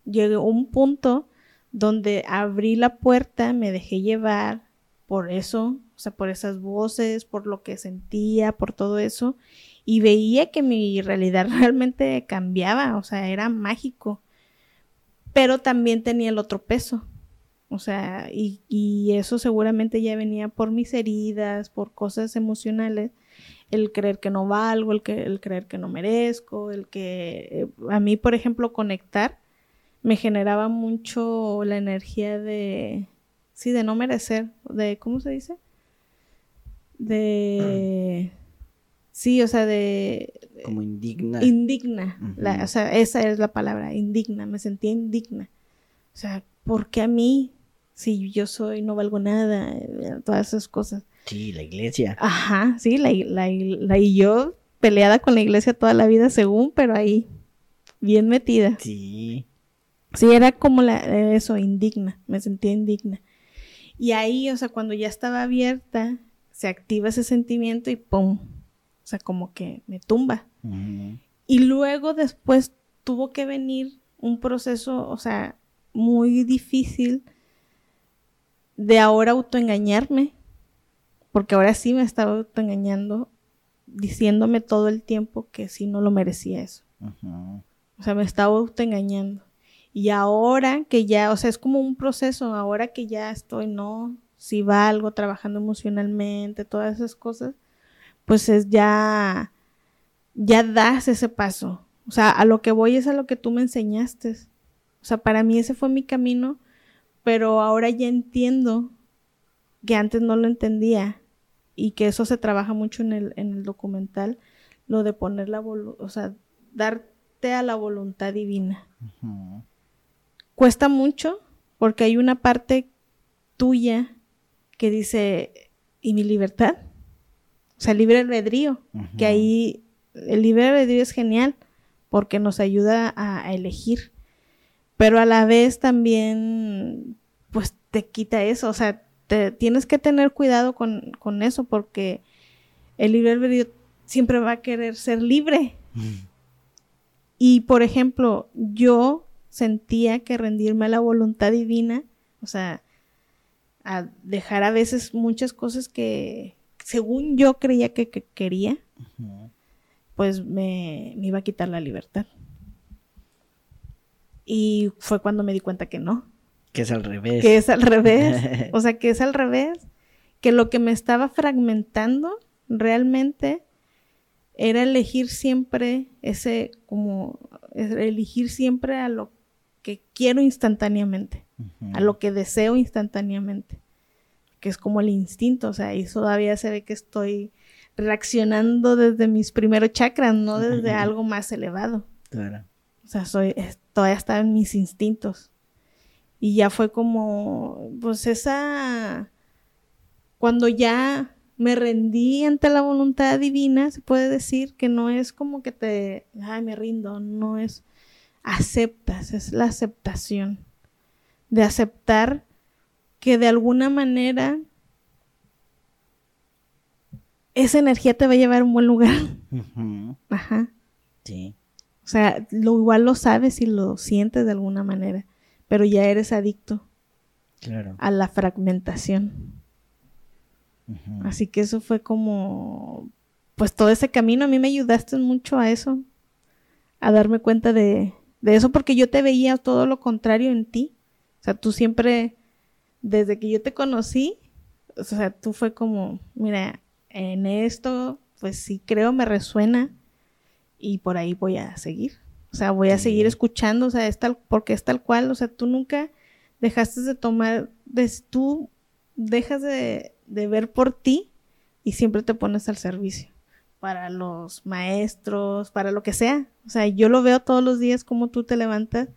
Speaker 1: Llegué a un punto donde abrí la puerta, me dejé llevar por eso, o sea, por esas voces, por lo que sentía, por todo eso, y veía que mi realidad [laughs] realmente cambiaba, o sea, era mágico, pero también tenía el otro peso, o sea, y, y eso seguramente ya venía por mis heridas, por cosas emocionales, el creer que no valgo, el, que, el creer que no merezco, el que eh, a mí, por ejemplo, conectar me generaba mucho la energía de, sí, de no merecer, de, ¿cómo se dice? De, sí, o sea, de,
Speaker 2: Como indigna.
Speaker 1: indigna, la- o sea, esa es la palabra, indigna, me sentía indigna. O sea, ¿por qué a mí? Si yo soy, no valgo nada, eh, todas esas cosas.
Speaker 2: Sí, la iglesia.
Speaker 1: Ajá, sí, la, la, la- y yo peleada con la iglesia toda la vida según, pero ahí, bien metida.
Speaker 2: Sí.
Speaker 1: Sí, era como la, eso, indigna, me sentía indigna. Y ahí, o sea, cuando ya estaba abierta, se activa ese sentimiento y ¡pum! O sea, como que me tumba. Y luego después tuvo que venir un proceso, o sea, muy difícil de ahora autoengañarme, porque ahora sí me estaba autoengañando, diciéndome todo el tiempo que sí no lo merecía eso. O sea, me estaba autoengañando. Y ahora que ya, o sea, es como un proceso, ahora que ya estoy, no, si valgo, trabajando emocionalmente, todas esas cosas, pues es ya, ya das ese paso. O sea, a lo que voy es a lo que tú me enseñaste. O sea, para mí ese fue mi camino, pero ahora ya entiendo que antes no lo entendía y que eso se trabaja mucho en el, en el documental, lo de poner la o sea, darte a la voluntad divina cuesta mucho porque hay una parte tuya que dice, ¿y mi libertad? O sea, libre albedrío, que ahí el libre albedrío es genial porque nos ayuda a, elegir, pero a la vez también, pues te quita eso, o sea, te, tienes que tener cuidado con, con, eso porque el libre albedrío siempre va a querer ser libre. Y por ejemplo, yo sentía que rendirme a la voluntad divina, o sea, a dejar a veces muchas cosas que según yo creía que, quería, pues me, me, iba a quitar la libertad. Y fue cuando me di cuenta que no.
Speaker 2: Que es al revés.
Speaker 1: Que es al revés. [laughs] o sea, que es al revés. Que lo que me estaba fragmentando realmente era elegir siempre ese, como, elegir siempre a lo que quiero instantáneamente, a lo que deseo instantáneamente, que es como el instinto, o sea, y todavía se ve que estoy reaccionando desde mis primeros chakras, no desde algo más elevado. Claro. O sea, soy, todavía está en mis instintos. Y ya fue como, pues esa, cuando ya me rendí ante la voluntad divina, se puede decir que no es como que te, ay, me rindo, no es, aceptas, es la aceptación, de aceptar que de alguna manera esa energía te va a llevar a un buen lugar. Ajá. Sí. O sea, lo igual lo sabes y lo sientes de alguna manera, pero ya eres adicto claro. a la fragmentación. Así que eso fue como, pues todo ese camino, a mí me ayudaste mucho a eso, a darme cuenta de, de eso porque yo te veía todo lo contrario en ti. O sea, tú siempre, desde que yo te conocí, o sea, tú fue como, mira, en esto, pues sí creo, me resuena y por ahí voy a seguir. O sea, voy a seguir escuchando, o sea, es tal, porque es tal cual, o sea, tú nunca dejaste de tomar, de, tú dejas de, de ver por ti y siempre te pones al servicio para los maestros, para lo que sea. O sea, yo lo veo todos los días como tú te levantas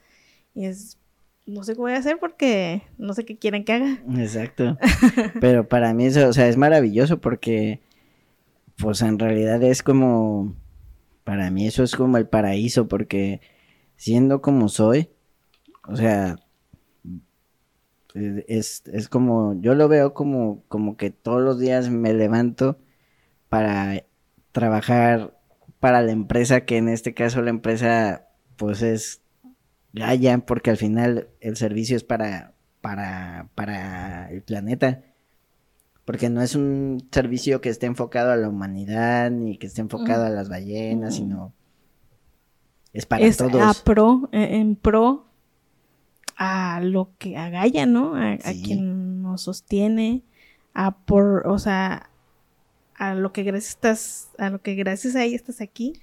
Speaker 1: y es, no sé qué voy a hacer porque no sé qué quieren que haga.
Speaker 2: Exacto. [laughs] Pero para mí eso, o sea, es maravilloso porque, pues en realidad es como, para mí eso es como el paraíso porque siendo como soy, o sea, es, es como, yo lo veo como, como que todos los días me levanto para trabajar para la empresa, que en este caso la empresa pues es Gaia, porque al final el servicio es para, para, para el planeta. Porque no es un servicio que esté enfocado a la humanidad, ni que esté enfocado a las ballenas, sino es para es todos.
Speaker 1: A pro, e, en pro a lo que a Gaia, ¿no? A, a quien nos sostiene, a por, o sea, a lo que gracias estás, a lo que gracias a ella estás aquí.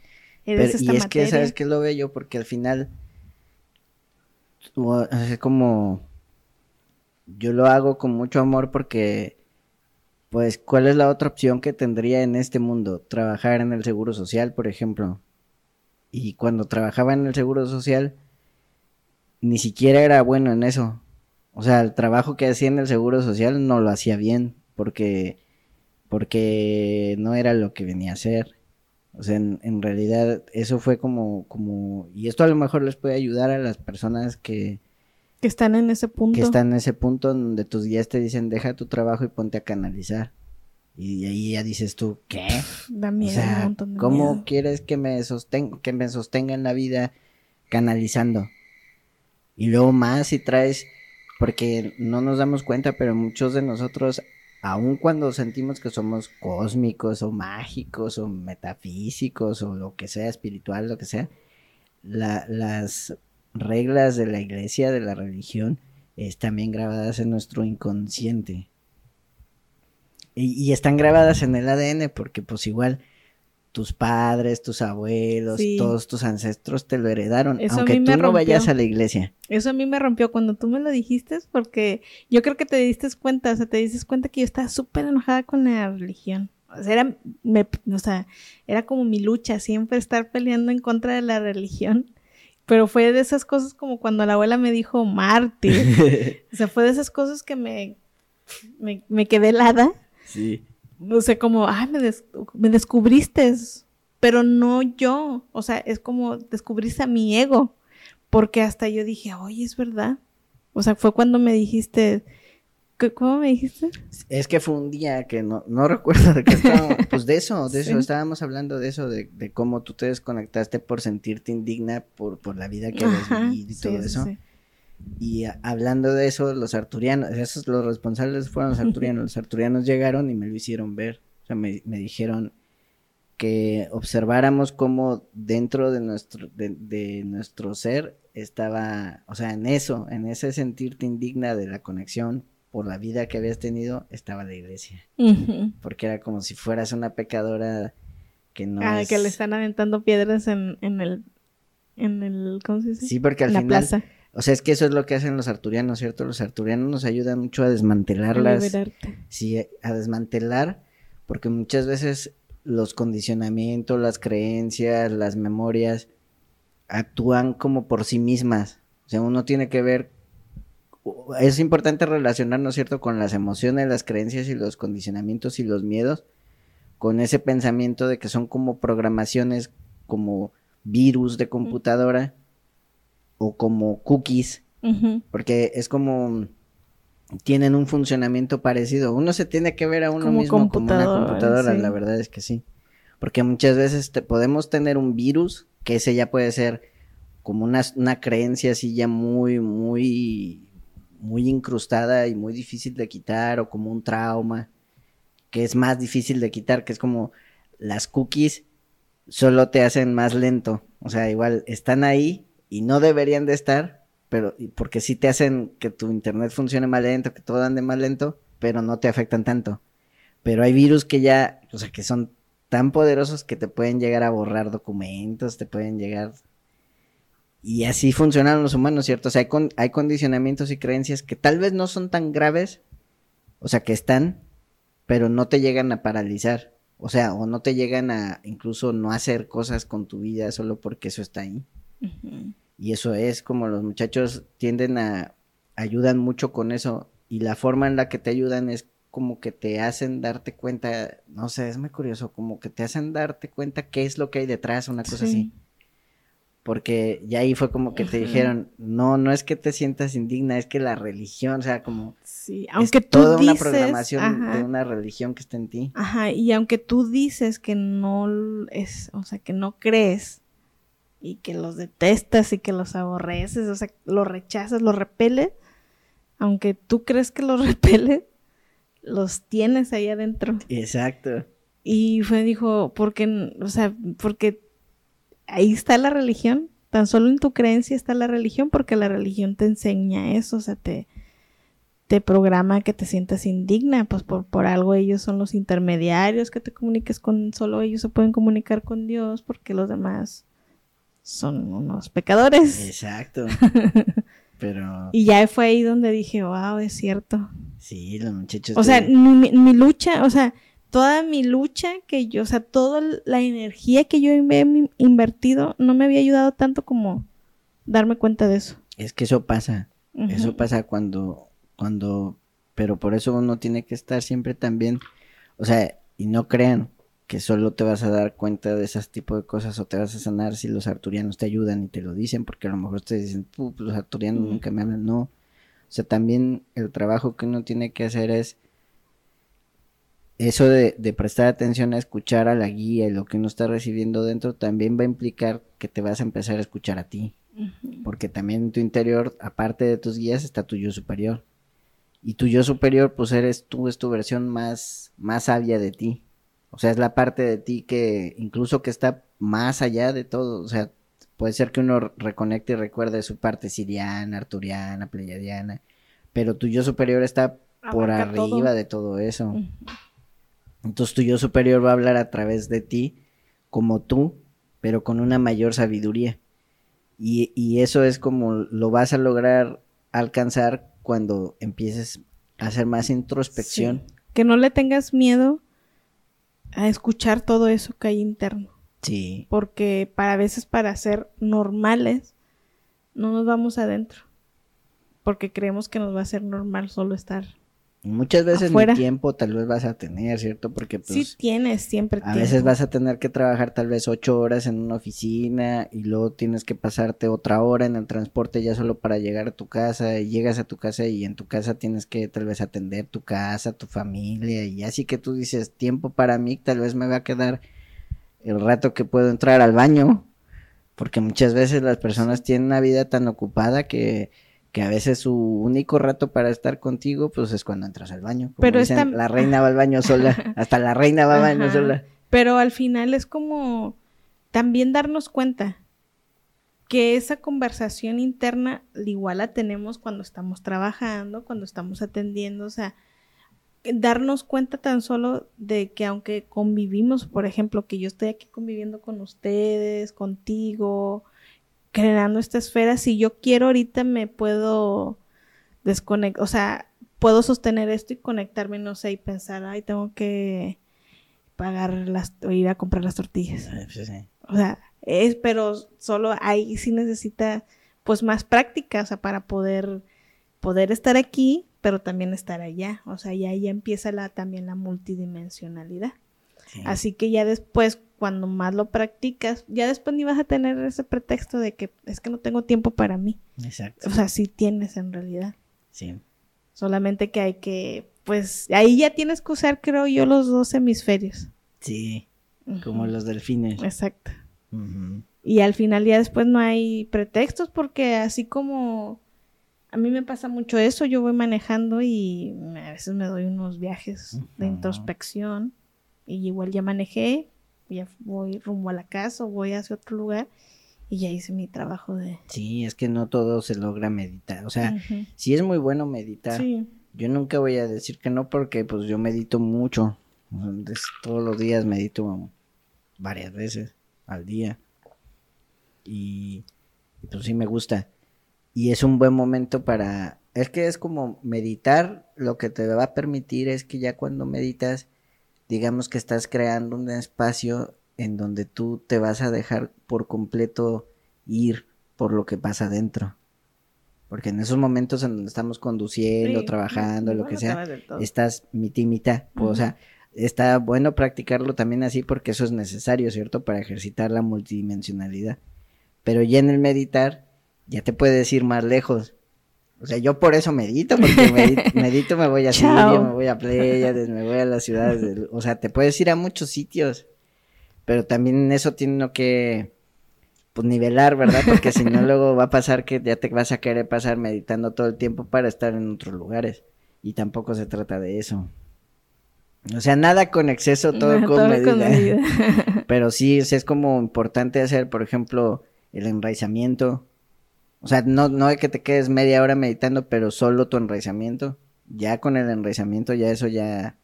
Speaker 2: Eres y es que, ¿sabes qué lo veo yo? Porque al final, es como, yo lo hago con mucho amor porque, pues, ¿cuál es la otra opción que tendría en este mundo? Trabajar en el Seguro Social, por ejemplo. Y cuando trabajaba en el Seguro Social, ni siquiera era bueno en eso. O sea, el trabajo que hacía en el Seguro Social no lo hacía bien, porque porque no era lo que venía a hacer. O sea, en, en realidad eso fue como, como, y esto a lo mejor les puede ayudar a las personas que,
Speaker 1: Que están en ese punto.
Speaker 2: que están en ese punto donde tus guías te dicen, deja tu trabajo y ponte a canalizar. Y ahí ya dices tú, ¿qué?
Speaker 1: Da
Speaker 2: O
Speaker 1: miedo, un
Speaker 2: sea,
Speaker 1: montón de
Speaker 2: ¿cómo
Speaker 1: miedo.
Speaker 2: quieres que me, sostenga, que me sostenga en la vida canalizando? Y luego más si traes, porque no nos damos cuenta, pero muchos de nosotros, aun cuando sentimos que somos cósmicos o mágicos o metafísicos o lo que sea, espiritual, lo que sea, la- las reglas de la iglesia, de la religión, están bien grabadas en nuestro inconsciente. Y, y están grabadas en el ADN porque pues igual tus padres, tus abuelos,
Speaker 1: Sí.
Speaker 2: todos tus ancestros te lo heredaron,
Speaker 1: Eso
Speaker 2: aunque tú no vayas a la iglesia.
Speaker 1: Eso a mí me rompió cuando tú me lo dijiste, porque yo creo que te diste cuenta, o sea, te diste cuenta que yo estaba súper enojada con la religión. O sea, era, me- o sea, era como mi lucha, siempre estar peleando en contra de la religión. Pero fue de esas cosas como cuando la abuela me dijo mártir. [laughs] o sea, fue de esas cosas que me, me, me quedé helada.
Speaker 2: Sí.
Speaker 1: O sea, como, ay, me, des- me descubriste, pero no yo. O sea, es como descubriste a mi ego. Porque hasta yo dije, oye, es verdad. O sea, fue cuando me dijiste, ¿qué- ¿cómo me dijiste?
Speaker 2: Es que fue un día que no, no [laughs] recuerdo de qué estábamos, pues de eso, de eso,
Speaker 1: Sí.
Speaker 2: estábamos hablando de eso, de, de cómo tú te desconectaste por sentirte indigna por, por la vida que habías vivido y
Speaker 1: sí,
Speaker 2: todo
Speaker 1: sí,
Speaker 2: eso. Y hablando de eso, los arturianos, esos los responsables fueron los arturianos. Los arturianos llegaron y me lo hicieron ver. O sea, me, me dijeron que observáramos cómo dentro de nuestro, de, de nuestro ser estaba, o sea, en eso, en ese sentirte indigna de la conexión por la vida que habías tenido, estaba la iglesia. Porque era como si fueras una pecadora que no
Speaker 1: ah,
Speaker 2: es...
Speaker 1: que le están aventando piedras en, en el, en el, ¿cómo se dice?
Speaker 2: Sí, porque al
Speaker 1: la
Speaker 2: final
Speaker 1: plaza.
Speaker 2: O sea, es que eso es lo que hacen los arturianos, ¿cierto? Los arturianos nos ayudan mucho a desmantelar
Speaker 1: a.
Speaker 2: Sí, a desmantelar, porque muchas veces los condicionamientos, las creencias, las memorias actúan como por sí mismas. O sea, uno tiene que ver... Es importante relacionarnos, ¿cierto? Con las emociones, las creencias y los condicionamientos y los miedos, con ese pensamiento de que son como programaciones, como virus de computadora o como cookies porque es como tienen un funcionamiento parecido. Uno se tiene que ver a uno
Speaker 1: Como
Speaker 2: mismo como una
Speaker 1: computadora,
Speaker 2: computadora,
Speaker 1: sí.
Speaker 2: la verdad es que sí. Porque muchas veces te- podemos tener un virus, que ese ya puede ser como una, una creencia así ya muy, muy, muy incrustada y muy difícil de quitar, o como un trauma, que es más difícil de quitar, que es como las cookies solo te hacen más lento. O sea, igual están ahí y no deberían de estar, pero porque sí te hacen que tu internet funcione más lento, que todo ande más lento, pero no te afectan tanto. Pero hay virus que ya, o sea, que son tan poderosos que te pueden llegar a borrar documentos, te pueden llegar... Y así funcionan los humanos, ¿cierto? O sea, hay, con- hay condicionamientos y creencias que tal vez no son tan graves, o sea, que están, pero no te llegan a paralizar. O sea, o no te llegan a incluso no hacer cosas con tu vida solo porque eso está ahí. Y eso es como los muchachos tienden a, ayudan mucho con eso. Y la forma en la que te ayudan es como que te hacen darte cuenta, no sé, es muy curioso, como que te hacen darte cuenta qué es lo que hay detrás, una cosa así.
Speaker 1: Sí.
Speaker 2: Porque ya ahí fue como que te dijeron, no, no es que te sientas indigna, es que la religión, o sea, como
Speaker 1: Sí,
Speaker 2: es
Speaker 1: aunque tú
Speaker 2: toda una programación
Speaker 1: ajá,
Speaker 2: de una religión que está en ti.
Speaker 1: ajá, y aunque tú dices que no es, o sea, que no crees y que los detestas y que los aborreces, o sea, los rechazas, los repeles, aunque tú crees que los [laughs] repeles, los tienes ahí adentro.
Speaker 2: Exacto.
Speaker 1: Y fue, dijo, porque, o sea, porque ahí está la religión, tan solo en tu creencia está la religión, porque la religión te enseña eso, o sea, te, te programa que te sientas indigna, pues por, por algo ellos son los intermediarios, que te comuniques con, solo ellos se pueden comunicar con Dios, porque los demás son unos pecadores.
Speaker 2: Exacto. [laughs] Pero
Speaker 1: Y ya fue ahí donde dije, wow, es cierto.
Speaker 2: sí, los muchachos.
Speaker 1: O sea, mi, lucha, o sea, toda mi lucha que yo, o sea, toda la energía que yo había in- invertido no me había ayudado tanto como darme cuenta de eso.
Speaker 2: es que eso pasa. Eso pasa cuando, cuando, pero por eso uno tiene que estar siempre también, o sea, y no crean, que solo te vas a dar cuenta de ese tipo de cosas o te vas a sanar si los arturianos te ayudan y te lo dicen, porque a lo mejor te dicen, "Pu, los arturianos nunca me hablan, no. O sea, también el trabajo que uno tiene que hacer es eso de, de prestar atención a escuchar a la guía y lo que uno está recibiendo dentro también va a implicar que te vas a empezar a escuchar a ti. Porque también en tu interior, aparte de tus guías, está tu yo superior. Y tu yo superior, pues eres tú, es tu versión más, más sabia de ti. O sea, es la parte de ti que incluso que está más allá de todo. O sea, puede ser que uno reconecte y recuerde su parte siriana, arturiana, pleyadiana. Pero tu yo superior está por
Speaker 1: Abarca
Speaker 2: arriba
Speaker 1: todo.
Speaker 2: de todo eso. Entonces tu yo superior va a hablar a través de ti como tú, pero con una mayor sabiduría. Y, y eso es como lo vas a lograr alcanzar cuando empieces a hacer más introspección.
Speaker 1: Sí. Que no le tengas miedo a escuchar todo eso que hay interno.
Speaker 2: Sí,
Speaker 1: Porque para veces para ser normales no nos vamos adentro. Porque creemos que nos va a ser normal solo estar.
Speaker 2: Muchas veces
Speaker 1: Afuera.
Speaker 2: ni tiempo tal vez vas a tener, ¿cierto? Porque pues
Speaker 1: sí tienes siempre
Speaker 2: a
Speaker 1: tiempo.
Speaker 2: veces vas a tener que trabajar tal vez ocho horas en una oficina y luego tienes que pasarte otra hora en el transporte ya solo para llegar a tu casa y llegas a tu casa y en tu casa tienes que tal vez atender tu casa, tu familia y así que tú dices tiempo para mí, tal vez me va a quedar el rato que puedo entrar al baño porque muchas veces las personas tienen una vida tan ocupada que que a veces su único rato para estar contigo pues es cuando entras al baño. Como
Speaker 1: Pero
Speaker 2: dicen,
Speaker 1: esta-
Speaker 2: la reina va al baño [laughs] sola, hasta la reina va al baño
Speaker 1: Ajá.
Speaker 2: sola.
Speaker 1: Pero al final es como también darnos cuenta que esa conversación interna igual la tenemos cuando estamos trabajando, cuando estamos atendiendo, o sea, darnos cuenta tan solo de que aunque convivimos, por ejemplo, que yo estoy aquí conviviendo con ustedes, contigo, creando esta esfera, si yo quiero ahorita me puedo desconectar, o sea, puedo sostener esto y conectarme, no sé, y pensar, ay, tengo que pagar las, o ir a comprar las tortillas.
Speaker 2: Ay, pues, sí.
Speaker 1: O sea, es, pero solo ahí sí necesita pues más práctica, o sea, para poder, poder estar aquí, pero también estar allá. O sea, ya, ya empieza la, también la multidimensionalidad.
Speaker 2: Sí.
Speaker 1: Así que ya después, cuando más lo practicas, ya después ni vas a tener ese pretexto de que es que no tengo tiempo para mí.
Speaker 2: Exacto.
Speaker 1: O sea, sí tienes en realidad.
Speaker 2: Sí.
Speaker 1: Solamente que hay que, pues, ahí ya tienes que usar, creo yo, los dos hemisferios.
Speaker 2: Sí. Como los delfines.
Speaker 1: Exacto. Y al final ya después no hay pretextos porque así como a mí me pasa mucho eso, yo voy manejando y a veces me doy unos viajes de introspección y igual ya manejé, ya voy rumbo a la casa o voy hacia otro lugar y ya hice mi trabajo de...
Speaker 2: Sí, es que no todo se logra meditar. O sea,
Speaker 1: Ujú.
Speaker 2: sí es muy bueno meditar.
Speaker 1: Sí,
Speaker 2: Yo nunca voy a decir que no porque pues yo medito mucho. Des- todos los días medito varias veces al día. Y, y, pues sí me gusta. Y es un buen momento para... Es que es como meditar, lo que te va a permitir es que ya cuando meditas, digamos que estás creando un espacio en donde tú te vas a dejar por completo ir por lo que pasa adentro. Porque en esos momentos en donde estamos conduciendo,
Speaker 1: Sí,
Speaker 2: trabajando, lo que sea, estás mitimita. O sea, está bueno practicarlo también así porque eso es necesario, ¿cierto? Para ejercitar la multidimensionalidad. Pero ya en el meditar, ya te puedes ir más lejos. O sea, yo por eso medito, porque [laughs] medi- medito, me voy a Siria, me voy a Pleiades, me voy a las ciudades. del- o sea, te puedes ir a muchos sitios. Pero también eso tiene uno que pues nivelar, ¿verdad? Porque si no [laughs] luego va a pasar que ya te vas a querer pasar meditando todo el tiempo para estar en otros lugares. Y tampoco se trata de eso. O sea, nada con exceso, todo con
Speaker 1: todo
Speaker 2: medida.
Speaker 1: con medida. [laughs]
Speaker 2: Pero sí, sí es como importante hacer, por ejemplo, el enraizamiento. O sea, no, no de que te quedes media hora meditando, pero solo tu enraizamiento. Ya con el enraizamiento, ya eso ya,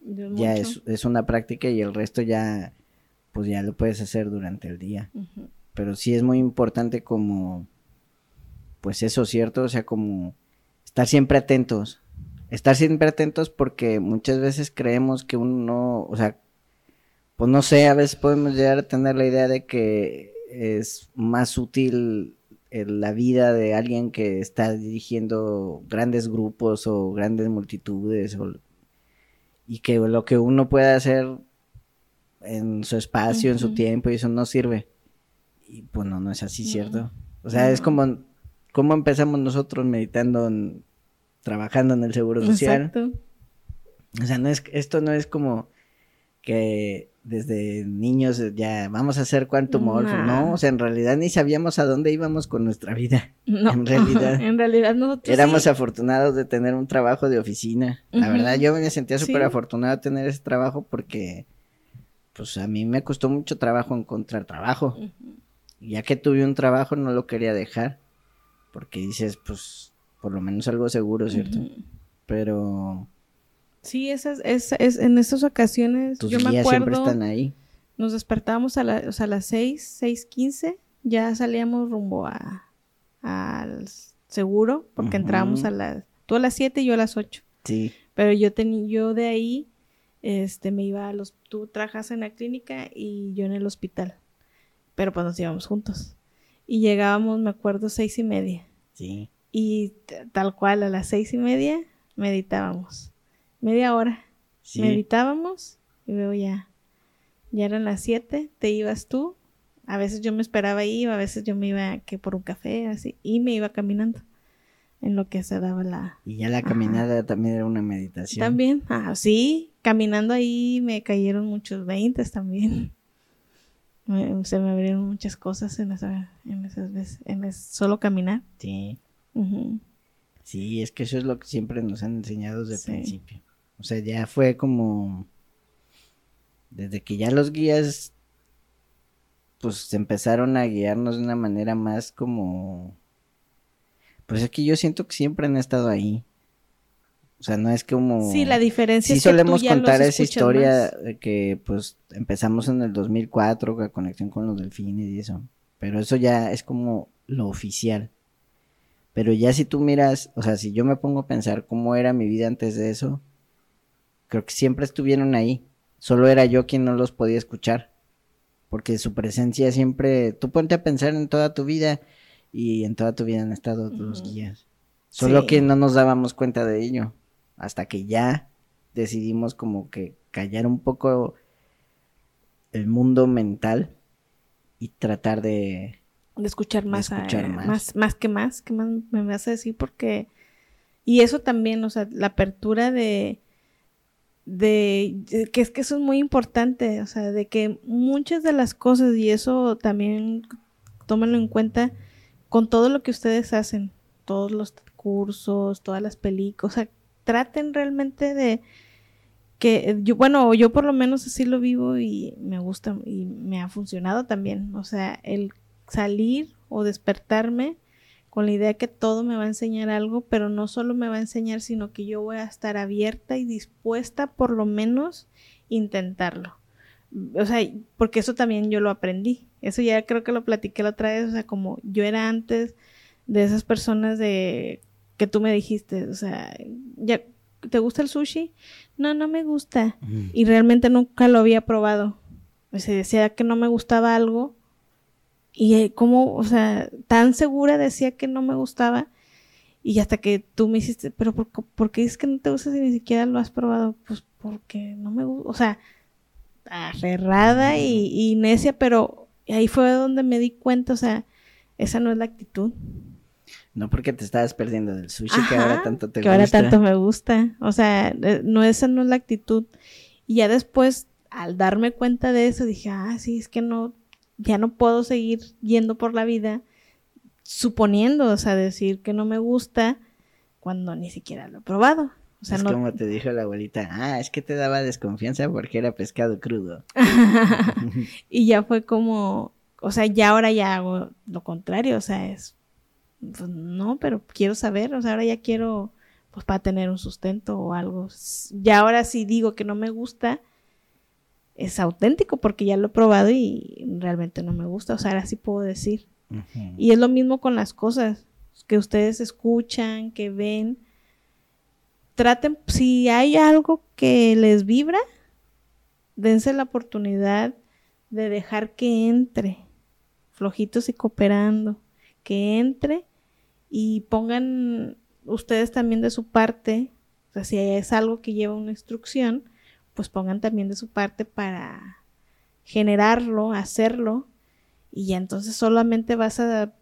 Speaker 1: Yo
Speaker 2: ya es, es una práctica y el resto ya, pues ya lo puedes hacer durante el día. Pero sí es muy importante como, pues eso, ¿cierto? O sea, como estar siempre atentos. Estar siempre atentos porque muchas veces creemos que uno no, o sea, pues no sé, a veces podemos llegar a tener la idea de que es más útil la vida de alguien que está dirigiendo grandes grupos o grandes multitudes o- y que lo que uno puede hacer en su espacio, en su tiempo y eso no sirve. Y pues no, no es así, ¿cierto? O sea, es como, como empezamos nosotros meditando, en- trabajando en el seguro social.
Speaker 1: Exacto.
Speaker 2: O sea, no es, esto no es como que desde niños ya vamos a hacer quantum morph, no, o sea, en realidad ni sabíamos a dónde íbamos con nuestra vida. [laughs]
Speaker 1: No.
Speaker 2: En realidad. [laughs]
Speaker 1: en realidad nosotros
Speaker 2: Éramos
Speaker 1: sí.
Speaker 2: afortunados de tener un trabajo de oficina. La verdad, yo me sentía súper
Speaker 1: Sí.
Speaker 2: afortunado de tener ese trabajo porque, pues, a mí me costó mucho trabajo encontrar trabajo. Y Ya que tuve un trabajo, no lo quería dejar. Porque dices, pues, por lo menos algo seguro, ¿cierto? Pero
Speaker 1: Sí, esas, es, es, en esas ocasiones,
Speaker 2: tus
Speaker 1: yo me
Speaker 2: siempre
Speaker 1: acuerdo,
Speaker 2: están ahí.
Speaker 1: nos despertábamos a, la- o sea, a las seis, seis quince, ya salíamos rumbo a al seguro, porque entrábamos a las, tú a las siete y yo a las ocho.
Speaker 2: Sí.
Speaker 1: Pero yo tenía, yo de ahí, este, me iba a los, tú trabajas en la clínica y yo en el hospital. Pero pues nos íbamos juntos. Y llegábamos, me acuerdo, seis y media.
Speaker 2: Sí.
Speaker 1: Y tal cual, a las seis y media meditábamos. Media hora.
Speaker 2: Sí.
Speaker 1: Meditábamos y luego ya. Ya eran las siete, te ibas tú. A veces yo me esperaba ahí, a veces yo me iba que por un café, así, y me iba caminando. En lo que se daba la,
Speaker 2: Y ya la
Speaker 1: Ajá.
Speaker 2: caminada también era una meditación.
Speaker 1: También, ah, sí, caminando ahí me cayeron muchos veintes también. [laughs] Me- se me abrieron muchas cosas en, esa, en esas veces, en es- solo caminar.
Speaker 2: Sí. Sí, es que eso es lo que siempre nos han enseñado desde
Speaker 1: Sí.
Speaker 2: el principio. O sea, ya fue como desde que ya los guías pues empezaron a guiarnos de una manera más como pues es que yo siento que siempre han estado ahí. O sea, no es como
Speaker 1: Sí, la diferencia
Speaker 2: Sí
Speaker 1: es que tú
Speaker 2: solemos
Speaker 1: ya
Speaker 2: contar esa historia
Speaker 1: más.
Speaker 2: de que pues empezamos en el 2004 con la conexión con los delfines y eso. Pero eso ya es como lo oficial. Pero ya si tú miras, o sea, si yo me pongo a pensar cómo era mi vida antes de eso, creo que siempre estuvieron ahí. Solo era yo quien no los podía escuchar. Porque su presencia siempre, tú ponte a pensar en toda tu vida y en toda tu vida han estado los
Speaker 1: Ujú.
Speaker 2: guías. Solo
Speaker 1: Sí.
Speaker 2: que no nos dábamos cuenta de ello. Hasta que ya decidimos como que callar un poco el mundo mental y tratar de...
Speaker 1: de escuchar
Speaker 2: de
Speaker 1: más, a-
Speaker 2: escuchar más.
Speaker 1: más, más que más, que más me vas a decir porque y eso también, o sea, la apertura de de que es que eso es muy importante, o sea, de que muchas de las cosas y eso también tómenlo en cuenta con todo lo que ustedes hacen, todos los cursos, todas las películas, o sea, traten realmente de que yo, bueno, yo por lo menos así lo vivo y me gusta y me ha funcionado también. O sea, el salir o despertarme con la idea que todo me va a enseñar algo, pero no solo me va a enseñar, sino que yo voy a estar abierta y dispuesta por lo menos intentarlo. O sea, porque eso también yo lo aprendí. Eso ya creo que lo platiqué la otra vez, o sea, como yo era antes de esas personas de que tú me dijiste, o sea, ya ¿te gusta el sushi? No, no me gusta y realmente nunca lo había probado. O sea, decía que no me gustaba algo y eh, como, o sea, tan segura decía que no me gustaba y hasta que tú me hiciste, pero ¿por, por qué es que no te gusta si ni siquiera lo has probado? Pues porque no me gusta, o sea, aferrada y, y necia, pero ahí fue donde me di cuenta, o sea, esa no es la actitud.
Speaker 2: No porque te estabas perdiendo del sushi que ahora tanto te
Speaker 1: que
Speaker 2: gusta.
Speaker 1: ahora tanto me gusta. O sea, eh, no, esa no es la actitud. Y ya después, al darme cuenta de eso, dije, ah, sí, es que no, ya no puedo seguir yendo por la vida suponiendo, o sea, decir que no me gusta cuando ni siquiera lo he probado. O sea,
Speaker 2: es
Speaker 1: no,
Speaker 2: como te dijo la abuelita, ah, es que te daba desconfianza porque era pescado crudo. [laughs]
Speaker 1: y ya fue como, o sea, ya ahora ya hago lo contrario, o sea, es, pues no, pero quiero saber, o sea, ahora ya quiero, pues para tener un sustento o algo. Ya ahora sí digo que no me gusta, es auténtico porque ya lo he probado y realmente no me gusta, o sea, ahora sí puedo decir. Y es lo mismo con las cosas que ustedes escuchan, que ven. Traten, si hay algo que les vibra, dense la oportunidad de dejar que entre, flojitos y cooperando, que entre y pongan ustedes también de su parte, o sea, si es algo que lleva una instrucción, pues pongan también de su parte para, generarlo, hacerlo, y ya entonces solamente vas a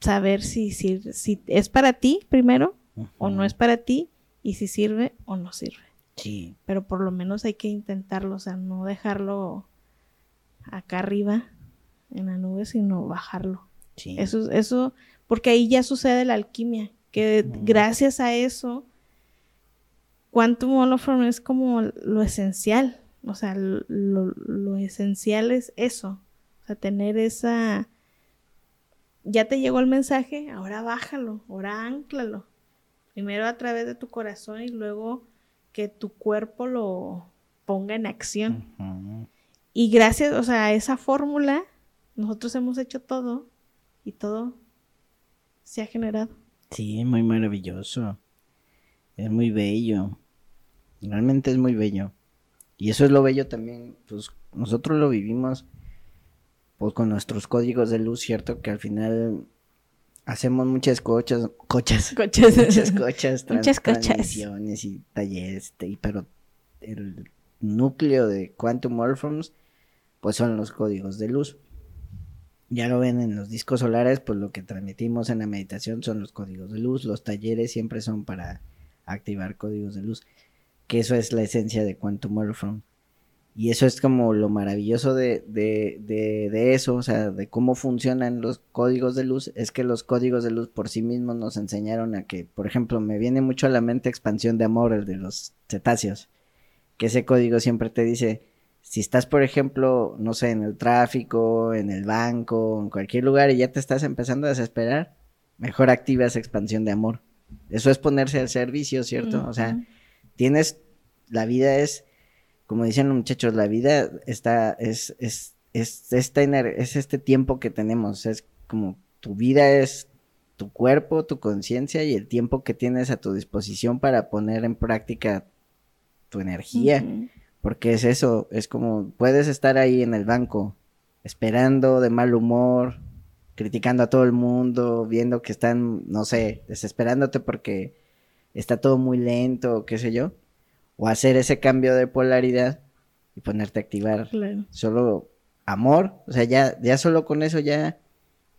Speaker 1: saber si, si, si es para ti primero o no es para ti y si sirve o no sirve.
Speaker 2: Sí.
Speaker 1: Pero por lo menos hay que intentarlo, o sea, no dejarlo acá arriba en la nube, sino bajarlo.
Speaker 2: Sí.
Speaker 1: Eso, eso, porque ahí ya sucede la alquimia, que gracias a eso, Quantum Holofron es como lo esencial, o sea, lo, lo esencial es eso, o sea, tener esa, ya te llegó el mensaje, ahora bájalo, ahora anclalo, primero a través de tu corazón y luego que tu cuerpo lo ponga en acción. Y gracias, o sea, a esa fórmula, nosotros hemos hecho todo y todo se ha generado.
Speaker 2: Sí, muy maravilloso. Es muy bello. Realmente es muy bello. Y eso es lo bello también, pues nosotros lo vivimos pues con nuestros códigos de luz, ¿cierto? Que al final hacemos muchas cochas, cochas,
Speaker 1: Coches.
Speaker 2: muchas cochas,
Speaker 1: Muchas cochas. [laughs]
Speaker 2: transmisiones y talleres, y- pero el núcleo de Quantum Orphans, pues son los códigos de luz. Ya lo ven en los discos solares, pues lo que transmitimos en la meditación son los códigos de luz, los talleres siempre son para activar códigos de luz, que eso es la esencia de Quantum Orphan. Y eso es como lo maravilloso de, de, de, de eso, o sea, de cómo funcionan los códigos de luz, es que los códigos de luz por sí mismos nos enseñaron a que, por ejemplo, me viene mucho a la mente expansión de amor, el de los cetáceos, que ese código siempre te dice, si estás, por ejemplo, no sé, en el tráfico, en el banco, en cualquier lugar y ya te estás empezando a desesperar, mejor activas expansión de amor. Eso es ponerse al servicio, ¿cierto? O sea. Tienes, la vida es, como dicen los muchachos, la vida está, es, es, es, esta es este tiempo que tenemos, es como tu vida es tu cuerpo, tu conciencia y el tiempo que tienes a tu disposición para poner en práctica tu energía. Porque es eso, es como puedes estar ahí en el banco, esperando de mal humor, criticando a todo el mundo, viendo que están, no sé, desesperándote porque está todo muy lento, o qué sé yo. O hacer ese cambio de polaridad y ponerte a activar
Speaker 1: Claro.
Speaker 2: solo amor. O sea, ya, ya solo con eso ya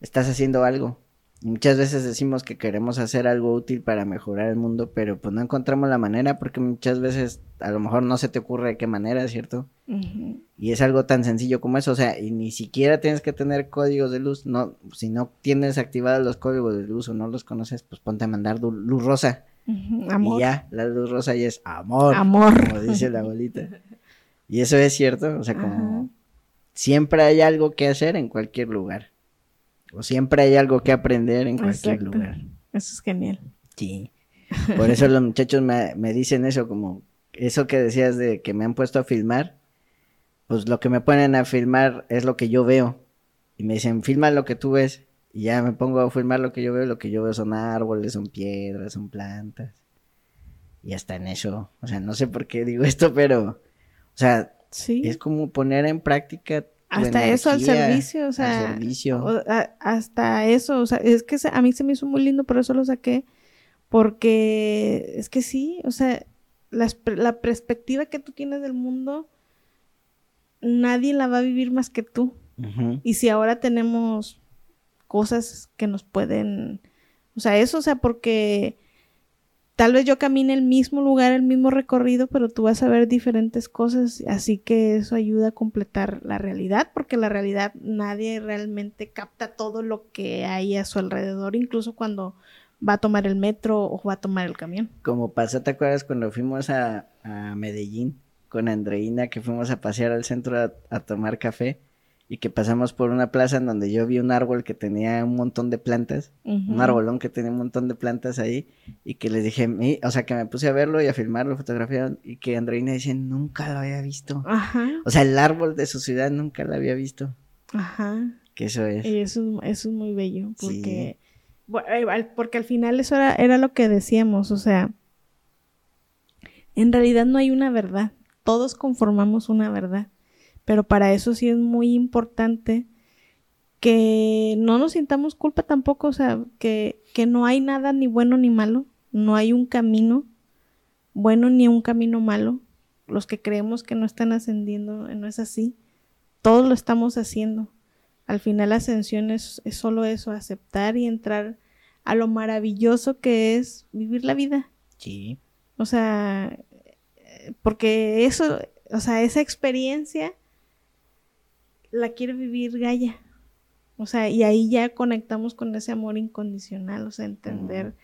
Speaker 2: estás haciendo algo. Y Muchas veces decimos que queremos hacer algo útil para mejorar el mundo, pero pues no encontramos la manera porque muchas veces a lo mejor no se te ocurre de qué manera, ¿cierto? Y es algo tan sencillo como eso, o sea, y ni siquiera tienes que tener códigos de luz, no, si no tienes activados los códigos de luz o no los conoces, pues ponte a mandar luz rosa.
Speaker 1: Amor.
Speaker 2: Y ya, la luz rosa ya es amor,
Speaker 1: Amor.
Speaker 2: como dice la abuelita. [laughs] Y eso es cierto, o sea, como
Speaker 1: Ajá.
Speaker 2: siempre hay algo que hacer en cualquier lugar. O siempre hay algo que aprender en cualquier
Speaker 1: Exacto.
Speaker 2: lugar.
Speaker 1: Eso es genial.
Speaker 2: Sí. Por eso los muchachos me, me dicen eso, como eso que decías de que me han puesto a filmar, pues lo que me ponen a filmar es lo que yo veo. Y me dicen, filma lo que tú ves. Y ya me pongo a filmar lo que yo veo. Lo que yo veo son árboles, son piedras, son plantas. Y hasta en eso, o sea, no sé por qué digo [laughs] esto, pero, o sea,
Speaker 1: Sí.
Speaker 2: es como poner en práctica.
Speaker 1: Hasta eso al servicio, o
Speaker 2: al
Speaker 1: sea,
Speaker 2: servicio.
Speaker 1: o- a- hasta eso, o sea, es que se- a mí se me hizo muy lindo, por eso lo saqué, porque es que sí, o sea, las la perspectiva que tú tienes del mundo, nadie la va a vivir más que tú. Y si ahora tenemos cosas que nos pueden, o sea, eso, o sea, porque tal vez yo camine el mismo lugar, el mismo recorrido, pero tú vas a ver diferentes cosas, así que eso ayuda a completar la realidad, porque la realidad nadie realmente capta todo lo que hay a su alrededor, incluso cuando va a tomar el metro o va a tomar el camión.
Speaker 2: Como pasó, ¿te acuerdas cuando fuimos a, Medellín con Andreina, que fuimos a pasear al centro a tomar café y que pasamos por una plaza en donde yo vi un árbol que tenía un montón de plantas, un arbolón que tenía un montón de plantas ahí y que les dije, "Mi-", o sea, que me puse a verlo y a filmarlo, fotografiaron y que Andreina dice, nunca lo había visto.
Speaker 1: Ajá,
Speaker 2: O sea, el árbol de su ciudad nunca lo había visto.
Speaker 1: ajá.
Speaker 2: Que eso es.
Speaker 1: Y eso, eso es muy bello, porque, eh, al- porque al final eso era, era lo que decíamos, o sea, en realidad no hay una verdad, todos conformamos una verdad, pero para eso sí es muy importante que no nos sintamos culpa tampoco, o sea, que, que no hay nada ni bueno ni malo, no hay un camino bueno ni un camino malo, los que creemos que no están ascendiendo, no es así, todo lo estamos haciendo. Al final la ascensión es, es solo eso, aceptar y entrar a lo maravilloso que es vivir la vida.
Speaker 2: Sí.
Speaker 1: O sea, eh, porque eso, o sea, esa experiencia la quiere vivir Gaia. O sea, y ahí ya conectamos con ese amor incondicional, o sea, entender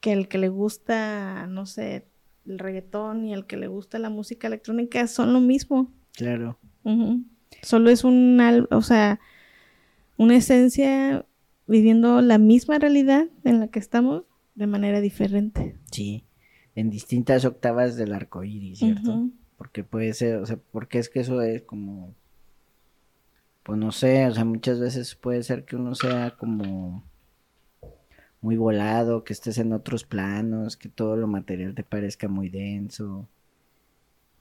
Speaker 1: que el que le gusta, no sé, el reggaetón y el que le gusta la música electrónica son lo mismo.
Speaker 2: Claro.
Speaker 1: Solo es un, o sea, una esencia viviendo la misma realidad en la que estamos de manera diferente.
Speaker 2: Sí. En distintas octavas del arco iris, ¿cierto? Porque puede ser, o sea, porque es que eso es como, pues no sé, o sea, muchas veces puede ser que uno sea como muy volado, que estés en otros planos, que todo lo material te parezca muy denso.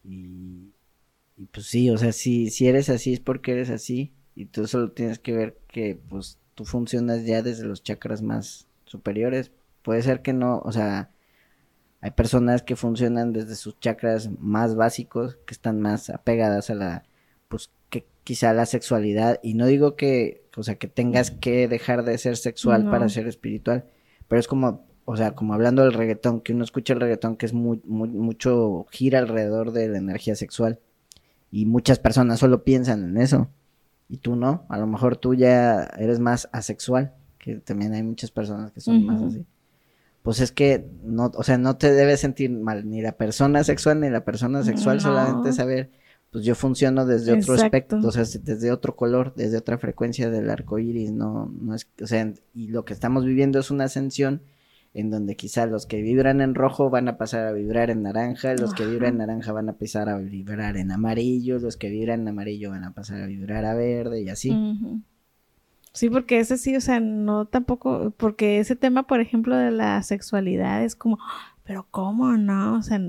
Speaker 2: Y, y pues sí, o sea, si, si eres así es porque eres así. Y tú solo tienes que ver que pues tú funcionas ya desde los chakras más superiores. Puede ser que no, o sea, hay personas que funcionan desde sus chakras más básicos, que están más apegadas a la, quizá la sexualidad. Y no digo que, o sea, que tengas que dejar de ser sexual
Speaker 1: No.
Speaker 2: para ser espiritual, pero es como, o sea, como hablando del reggaetón, que uno escucha el reggaetón que es muy, muy, mucho gira alrededor de la energía sexual. Y muchas personas solo piensan en eso. Y tú no, a lo mejor tú ya eres más asexual, que también hay muchas personas que son más así pues es que no, o sea, no te debes sentir mal ni la persona sexual ni la persona sexual,
Speaker 1: No.
Speaker 2: solamente saber, pues yo funciono desde otro
Speaker 1: Exacto.
Speaker 2: aspecto, o sea, desde otro color, desde otra frecuencia del arco iris, no, no es, o sea, y lo que estamos viviendo es una ascensión en donde quizá los que vibran en rojo van a pasar a vibrar en naranja, los que vibran en naranja van a pasar a vibrar en amarillo, los que vibran en amarillo van a pasar a vibrar a verde y así.
Speaker 1: Sí, porque ese sí, o sea, no tampoco, porque ese tema, por ejemplo, de la sexualidad es como, "Ah, pero ¿cómo no? O sea,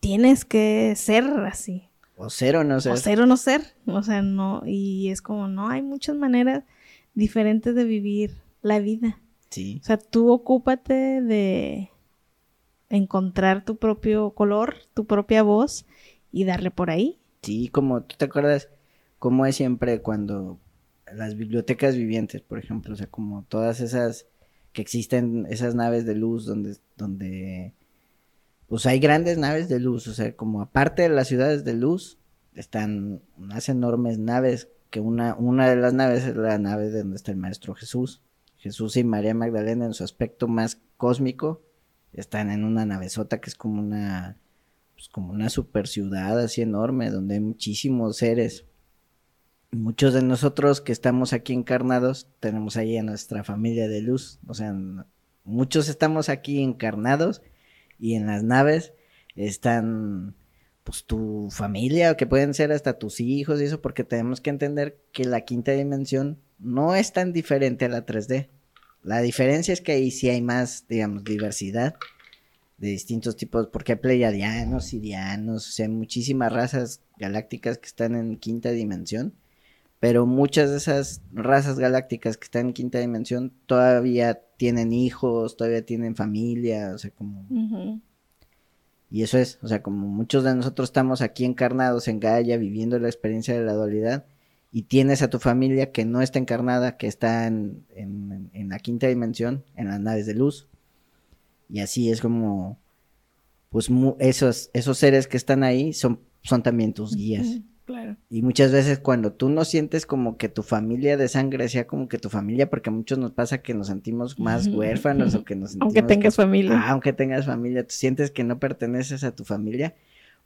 Speaker 1: tienes que ser así,
Speaker 2: O cero, no sé.
Speaker 1: o ser o no ser, o sea, no, y es como, no, hay muchas maneras diferentes de vivir la vida.
Speaker 2: Sí,
Speaker 1: O sea, tú ocúpate de encontrar tu propio color, tu propia voz y darle por ahí.
Speaker 2: Sí, como tú te acuerdas, como es siempre cuando las bibliotecas vivientes, por ejemplo, o sea, como todas esas que existen, esas naves de luz donde, donde, pues hay grandes naves de luz, o sea, como aparte de las ciudades de luz, están unas enormes naves, que una, una de las naves es la nave de donde está el Maestro Jesús. Jesús y María Magdalena en su aspecto más cósmico están en una navezota que es como una pues como una super ciudad así enorme donde hay muchísimos seres. Muchos de nosotros que estamos aquí encarnados tenemos ahí a nuestra familia de luz, o sea, muchos estamos aquí encarnados y en las naves están pues tu familia, que pueden ser hasta tus hijos y eso, porque tenemos que entender que la quinta dimensión no es tan diferente a la 3D. La diferencia es que ahí sí hay más, digamos, diversidad de distintos tipos, porque hay pleiadianos, sirianos, o sea, hay muchísimas razas galácticas que están en quinta dimensión, pero muchas de esas razas galácticas que están en quinta dimensión todavía tienen hijos, todavía tienen familia, o sea, como... Y eso es, o sea, como muchos de nosotros estamos aquí encarnados en Gaia, viviendo la experiencia de la dualidad, y tienes a tu familia que no está encarnada, que está en, en- en la quinta dimensión, en las naves de luz. Y así es como, pues mu- esos, esos seres que están ahí son, son también tus guías.
Speaker 1: Claro.
Speaker 2: Y muchas veces cuando tú no sientes como que tu familia de sangre sea como que tu familia, porque a muchos nos pasa que nos sentimos más huérfanos o que nos sentimos
Speaker 1: Aunque tengas
Speaker 2: que-
Speaker 1: familia.
Speaker 2: Ah, aunque tengas familia, tú sientes que no perteneces a tu familia,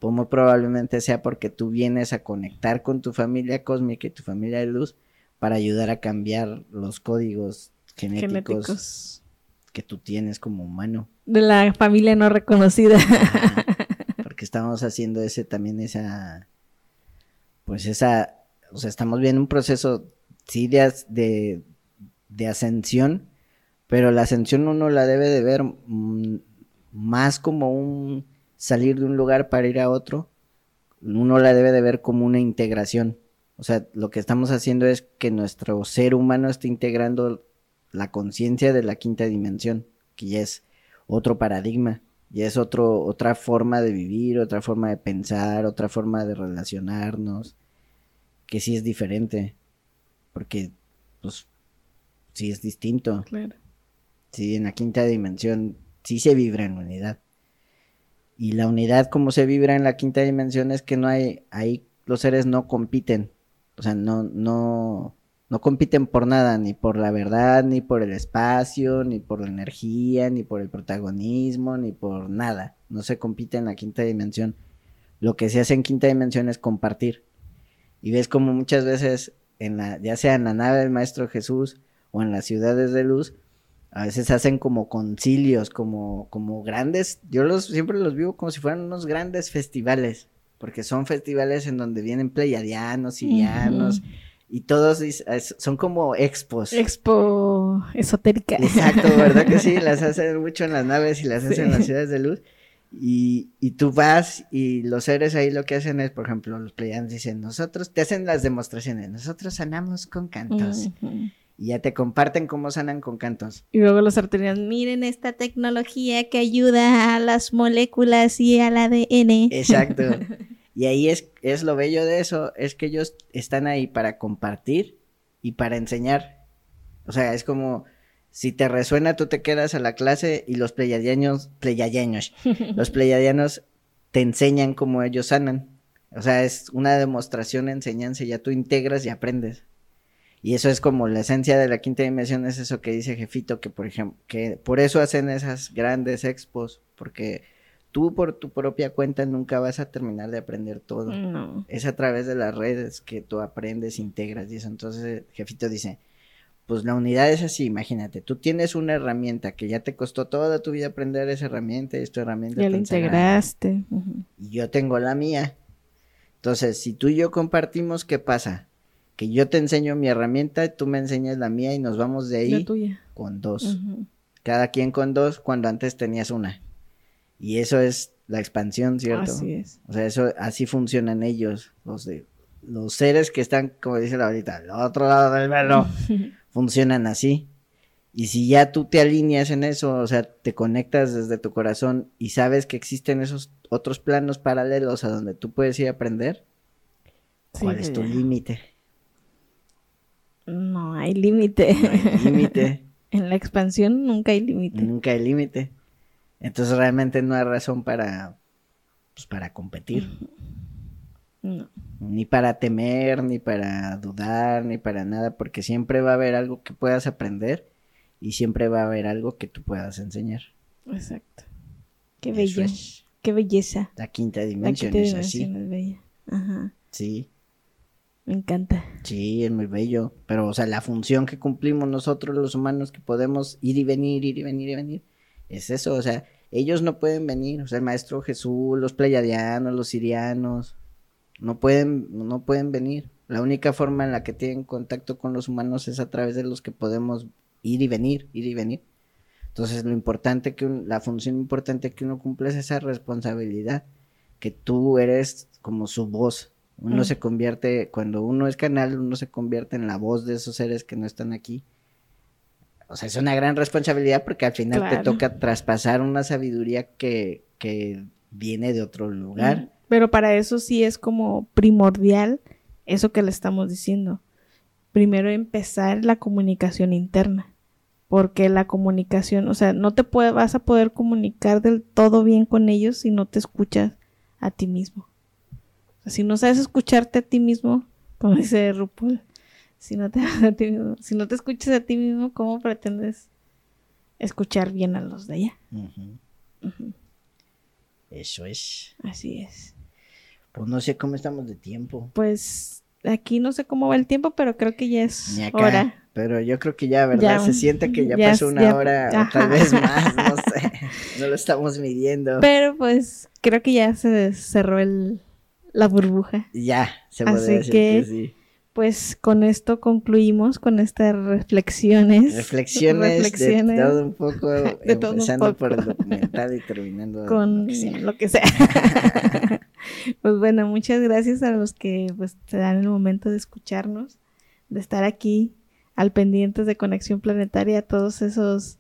Speaker 2: pues muy probablemente sea porque tú vienes a conectar con tu familia cósmica y tu familia de luz para ayudar a cambiar los códigos genéticos,
Speaker 1: Genéticos.
Speaker 2: que tú tienes como humano.
Speaker 1: De la familia no reconocida. [laughs]
Speaker 2: Porque estamos haciendo ese también esa pues esa o sea estamos viendo un proceso sí de, de, de ascensión pero la ascensión uno la debe de ver mm, más como un salir de un lugar para ir a otro uno la debe de ver como una integración. O sea lo que estamos haciendo es que nuestro ser humano esté integrando la conciencia de la quinta dimensión que ya es otro paradigma ya es otro, otra forma de vivir, otra forma de pensar, otra forma de relacionarnos. que sí es diferente. Porque, pues, sí es distinto.
Speaker 1: Claro.
Speaker 2: Sí, en la quinta dimensión sí se vibra en unidad. Y la unidad como se vibra en la quinta dimensión es que no hay, ahí los seres no compiten. O sea, no, no, no compiten por nada, ni por la verdad, ni por el espacio, ni por la energía, ni por el protagonismo, ni por nada. No se compite en la quinta dimensión. Lo que se hace en quinta dimensión es compartir. Y ves como muchas veces, en la, ya sea en la nave del Maestro Jesús o en las ciudades de luz, a veces hacen como concilios, como, como grandes, yo los siempre los vivo como si fueran unos grandes festivales, porque son festivales en donde vienen pleiadianos, sirianos, y todos son como expos.
Speaker 1: Expo esotérica.
Speaker 2: Exacto, ¿verdad que sí? Las [laughs] hacen mucho en las naves y las hacen en las ciudades de luz. Y, y tú vas y los seres ahí lo que hacen es, por ejemplo, los pleiadianos dicen, nosotros, te hacen las demostraciones, nosotros sanamos con cantos. Y ya te comparten cómo sanan con cantos.
Speaker 1: Y luego los arterianos, miren esta tecnología que ayuda a las moléculas y al ADN.
Speaker 2: Exacto. [laughs] Y ahí es, es lo bello de eso, es que ellos están ahí para compartir y para enseñar. O sea, es como si te resuena, tú te quedas a la clase y los pleyadianos, pleyadianos, [laughs] los pleyadianos te enseñan cómo ellos sanan. O sea, es una demostración, enseñanza, ya tú integras y aprendes. Y eso es como la esencia de la quinta dimensión, es eso que dice Jefito, que por ejemplo, que por eso hacen esas grandes expos, porque tú por tu propia cuenta nunca vas a terminar de aprender todo.
Speaker 1: No.
Speaker 2: Es a través de las redes que tú aprendes, integras y eso. Entonces, Jefito dice, pues la unidad es así, imagínate, tú tienes una herramienta que ya te costó toda tu vida aprender esa herramienta y esta herramienta
Speaker 1: Ya
Speaker 2: sagrada,
Speaker 1: integraste.
Speaker 2: Y yo tengo la mía. Entonces, si tú y yo compartimos, ¿qué pasa? Que yo te enseño mi herramienta, tú me enseñas la mía y nos vamos de
Speaker 1: La
Speaker 2: ahí
Speaker 1: tuya.
Speaker 2: con dos. Cada quien con dos cuando antes tenías una. Y eso es la expansión, ¿cierto?
Speaker 1: Así es.
Speaker 2: O sea, eso así funcionan ellos, los de los seres que están, como dice la ahorita, al otro lado del velo, [laughs] funcionan así. Y si ya tú te alineas en eso, o sea, te conectas desde tu corazón y sabes que existen esos otros planos paralelos a donde tú puedes ir a aprender,
Speaker 1: Sí,
Speaker 2: ¿cuál es tu límite?
Speaker 1: No hay límite.
Speaker 2: No hay límite, [laughs]
Speaker 1: en la expansión nunca hay límite.
Speaker 2: nunca hay límite. Entonces realmente no hay razón para, pues, para competir.
Speaker 1: No.
Speaker 2: Ni para temer, ni para dudar, ni para nada, porque siempre va a haber algo que puedas aprender y siempre va a haber algo que tú puedas enseñar.
Speaker 1: Exacto. Qué bello.
Speaker 2: es.
Speaker 1: Qué belleza.
Speaker 2: La quinta
Speaker 1: La
Speaker 2: dimensión
Speaker 1: quinta
Speaker 2: es así.
Speaker 1: es bella. Ajá.
Speaker 2: Sí,
Speaker 1: Me encanta.
Speaker 2: sí, es muy bello. Pero, o sea, la función que cumplimos nosotros los humanos que podemos ir y venir, ir y venir y venir, es eso. O sea, ellos no pueden venir. O sea, el maestro Jesús, los pleiadianos, los sirianos, no pueden, no pueden venir. La única forma en la que tienen contacto con los humanos es a través de los que podemos ir y venir, ir y venir. Entonces, lo importante que un- la función importante que uno cumple es esa responsabilidad, que tú eres como su voz. Uno
Speaker 1: Mm.
Speaker 2: se convierte, cuando uno es canal, uno se convierte en la voz de esos seres que no están aquí. O sea, es una gran responsabilidad porque al final te toca traspasar una sabiduría que, que viene de otro lugar.
Speaker 1: Pero para eso sí es como primordial eso que le estamos diciendo. Primero empezar la comunicación interna. Porque la comunicación, o sea, no te puede, vas a poder comunicar del todo bien con ellos si no te escuchas a ti mismo. O sea, si no sabes escucharte a ti mismo, como dice RuPaul, si no te, a ti mismo- si no te escuchas a ti mismo, ¿cómo pretendes escuchar bien a los de allá?
Speaker 2: Eso es.
Speaker 1: Así es.
Speaker 2: Pues no sé cómo estamos de tiempo.
Speaker 1: Pues aquí no sé cómo va el tiempo, pero creo que ya es
Speaker 2: Ni acá.
Speaker 1: hora.
Speaker 2: Pero yo creo que ya, ¿verdad?
Speaker 1: Ya,
Speaker 2: Se siente que ya,
Speaker 1: ya
Speaker 2: pasó una
Speaker 1: ya-
Speaker 2: hora o tal vez [laughs] más, no sé. No lo estamos midiendo.
Speaker 1: Pero pues creo que ya se cerró el, la burbuja.
Speaker 2: Ya, se
Speaker 1: Así
Speaker 2: puede decir
Speaker 1: que-
Speaker 2: que sí.
Speaker 1: Pues con esto concluimos con estas reflexiones.
Speaker 2: Reflexiones,
Speaker 1: reflexiones
Speaker 2: de todo un poco, [laughs]
Speaker 1: de todo un
Speaker 2: empezando
Speaker 1: poco.
Speaker 2: por el documental y terminando [laughs]
Speaker 1: con
Speaker 2: lo que sea. [laughs]
Speaker 1: pues bueno, muchas gracias a los que pues te dan el momento de escucharnos, de estar aquí al pendientes de Conexión Planetaria, todos esos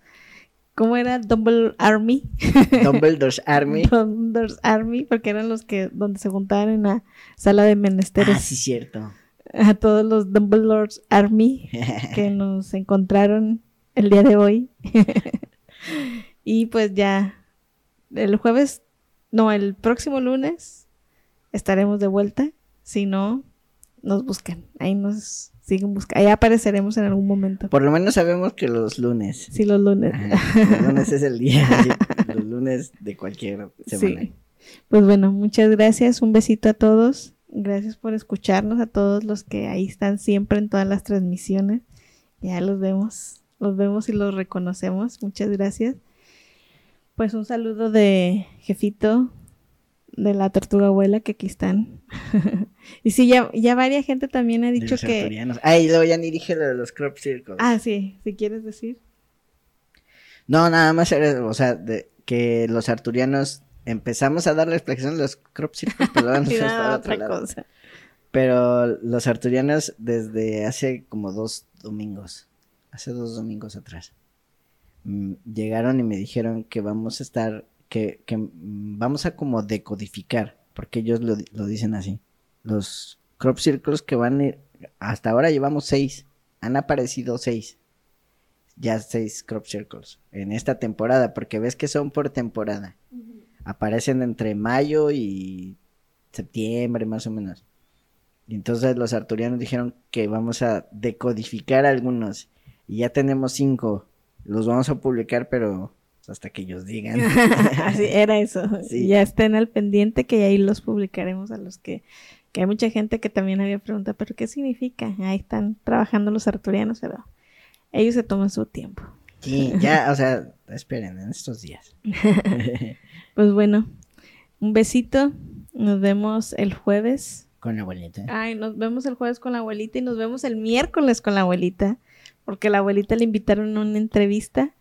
Speaker 1: ¿cómo era? Double Army.
Speaker 2: Dumbledore's Army.
Speaker 1: Dumbledore's Army, porque eran los que donde se juntaban en la sala de menesteres.
Speaker 2: Ah, sí, cierto.
Speaker 1: A todos los Dumbledore's Army [laughs] que nos encontraron el día de hoy. [laughs] y pues ya el jueves, no, el próximo lunes estaremos de vuelta. Si no, nos buscan. Ahí nos siguen buscando. Ahí apareceremos en algún momento.
Speaker 2: Por lo menos sabemos que los lunes.
Speaker 1: Sí, los lunes.
Speaker 2: Ajá, los lunes es el día. [laughs] los lunes de cualquier semana.
Speaker 1: Sí. Pues bueno, muchas gracias. Un besito a todos. Gracias por escucharnos, a todos los que ahí están siempre en todas las transmisiones. Ya los vemos, los vemos y los reconocemos. Muchas gracias. Pues un saludo de jefito de la tortuga abuela que aquí están. [laughs] y sí, ya, ya varias gente también ha
Speaker 2: De
Speaker 1: dicho
Speaker 2: los
Speaker 1: que...
Speaker 2: Ah, y luego ya ni dije lo de los crop circles.
Speaker 1: Ah, sí, si quieres decir.
Speaker 2: No, nada más o sea, de, que los arturianos empezamos a dar la explicación de los crop circles, pero
Speaker 1: nada,
Speaker 2: para otro
Speaker 1: otra
Speaker 2: lado.
Speaker 1: cosa.
Speaker 2: Pero los arturianos desde hace como dos domingos, hace dos domingos atrás, mm, llegaron y me dijeron que vamos a estar, que, que vamos a como decodificar, porque ellos lo, lo dicen así. Los crop circles que van, a ir- hasta ahora llevamos seis, han aparecido seis, ya seis crop circles en esta temporada, porque ves que son por temporada. Aparecen entre mayo y septiembre más o menos. Y entonces los arturianos dijeron que vamos a decodificar algunos. Y ya tenemos cinco. Los vamos a publicar, pero hasta que ellos digan. [laughs]
Speaker 1: Así era eso. [laughs]
Speaker 2: Sí.
Speaker 1: Ya estén al pendiente que ahí los publicaremos a los que, que hay mucha gente que también había preguntado, pero ¿qué significa? Ahí están trabajando los arturianos, pero ellos se toman su tiempo.
Speaker 2: sí, ya, o sea, [laughs] esperen en estos días.
Speaker 1: Pues bueno, un besito. Nos vemos el jueves.
Speaker 2: Con la abuelita.
Speaker 1: Ay, nos vemos el jueves con la abuelita y nos vemos el miércoles con la abuelita, porque la abuelita le invitaron a una entrevista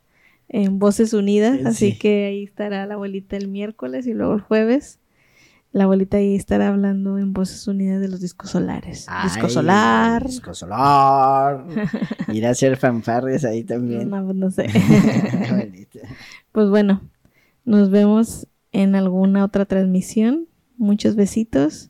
Speaker 1: en Voces Unidas, así
Speaker 2: sí.
Speaker 1: que ahí estará la abuelita el miércoles y luego el jueves. La abuelita ahí estará hablando en Voces Unidas de los discos solares. disco solar.
Speaker 2: Disco solar. Ir a hacer fanfarres ahí también.
Speaker 1: No, pues no sé. [laughs]
Speaker 2: Abuelita.
Speaker 1: pues bueno, nos vemos en alguna otra transmisión. Muchos besitos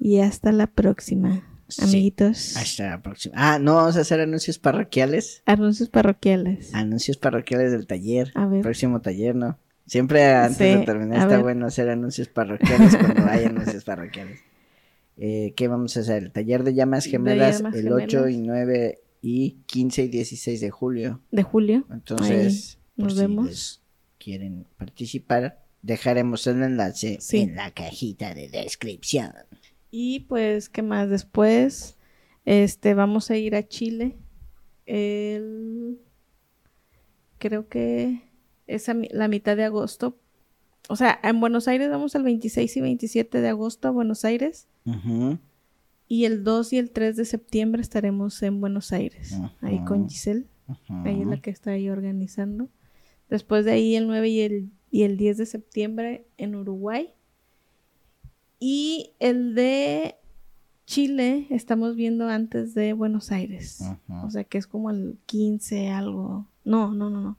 Speaker 1: y hasta la próxima,
Speaker 2: Sí.
Speaker 1: amiguitos.
Speaker 2: Hasta la próxima. Ah, no, vamos a hacer anuncios parroquiales.
Speaker 1: Anuncios parroquiales.
Speaker 2: Anuncios parroquiales del taller.
Speaker 1: A ver.
Speaker 2: Próximo taller, ¿no? Siempre antes de terminar está
Speaker 1: ver.
Speaker 2: bueno hacer anuncios parroquiales cuando hay anuncios parroquiales. Eh, ¿Qué vamos a hacer? El taller de llamas
Speaker 1: De
Speaker 2: gemelas
Speaker 1: llamas
Speaker 2: el 8 y
Speaker 1: gemelas.
Speaker 2: 9 y 15 y 16 de julio.
Speaker 1: de julio.
Speaker 2: Entonces,
Speaker 1: Ahí
Speaker 2: por
Speaker 1: nos
Speaker 2: si
Speaker 1: vemos.
Speaker 2: les quieren participar, dejaremos el enlace
Speaker 1: Sí.
Speaker 2: en la cajita de descripción.
Speaker 1: Y pues, ¿qué más? Después, este, vamos a ir a Chile. El... Creo que es mi- la mitad de agosto. O sea, en Buenos Aires vamos el 26 y 27 de agosto a Buenos Aires. Y el 2 y el 3 de septiembre estaremos en Buenos Aires. Ahí con. Giselle. Ella es la que está ahí organizando. Después de ahí el 9 y el, y el 10 de septiembre en Uruguay. Y el de Chile estamos viendo antes de Buenos Aires. O sea que es como el 15 algo. No, no, no, no.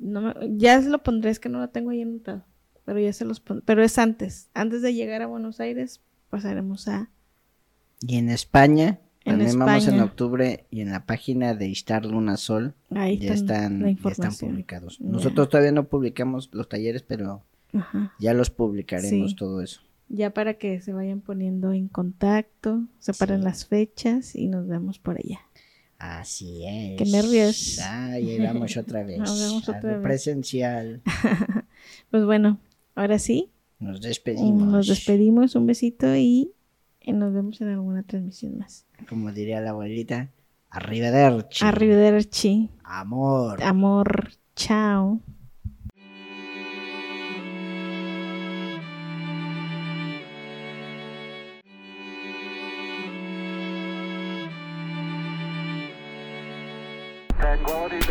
Speaker 1: No me- ya se lo pondré, es que no lo tengo ahí anotado. Pero ya se los pondré. Pero es antes. Antes de llegar a Buenos Aires pasaremos a...
Speaker 2: Y en España,
Speaker 1: En
Speaker 2: también vamos en octubre y en la página de Istar Luna Sol
Speaker 1: Ahí
Speaker 2: ya
Speaker 1: están
Speaker 2: ya publicados. Nosotros todavía no publicamos los talleres, pero
Speaker 1: Ajá.
Speaker 2: ya los publicaremos
Speaker 1: Sí.
Speaker 2: todo eso.
Speaker 1: Ya para que se vayan poniendo en contacto, separen
Speaker 2: Sí.
Speaker 1: las fechas y nos vemos por allá.
Speaker 2: Así es.
Speaker 1: Qué nervios.
Speaker 2: Ahí vamos [laughs] otra vez.
Speaker 1: Nos vemos
Speaker 2: a
Speaker 1: otra vez.
Speaker 2: presencial. [laughs]
Speaker 1: Pues bueno, ahora sí,
Speaker 2: Nos despedimos.
Speaker 1: nos despedimos, un besito y y nos vemos en alguna transmisión más.
Speaker 2: Como diría la abuelita, arrivederci.
Speaker 1: Arrivederci,
Speaker 2: Amor.
Speaker 1: amor, chao.
Speaker 3: Tranquility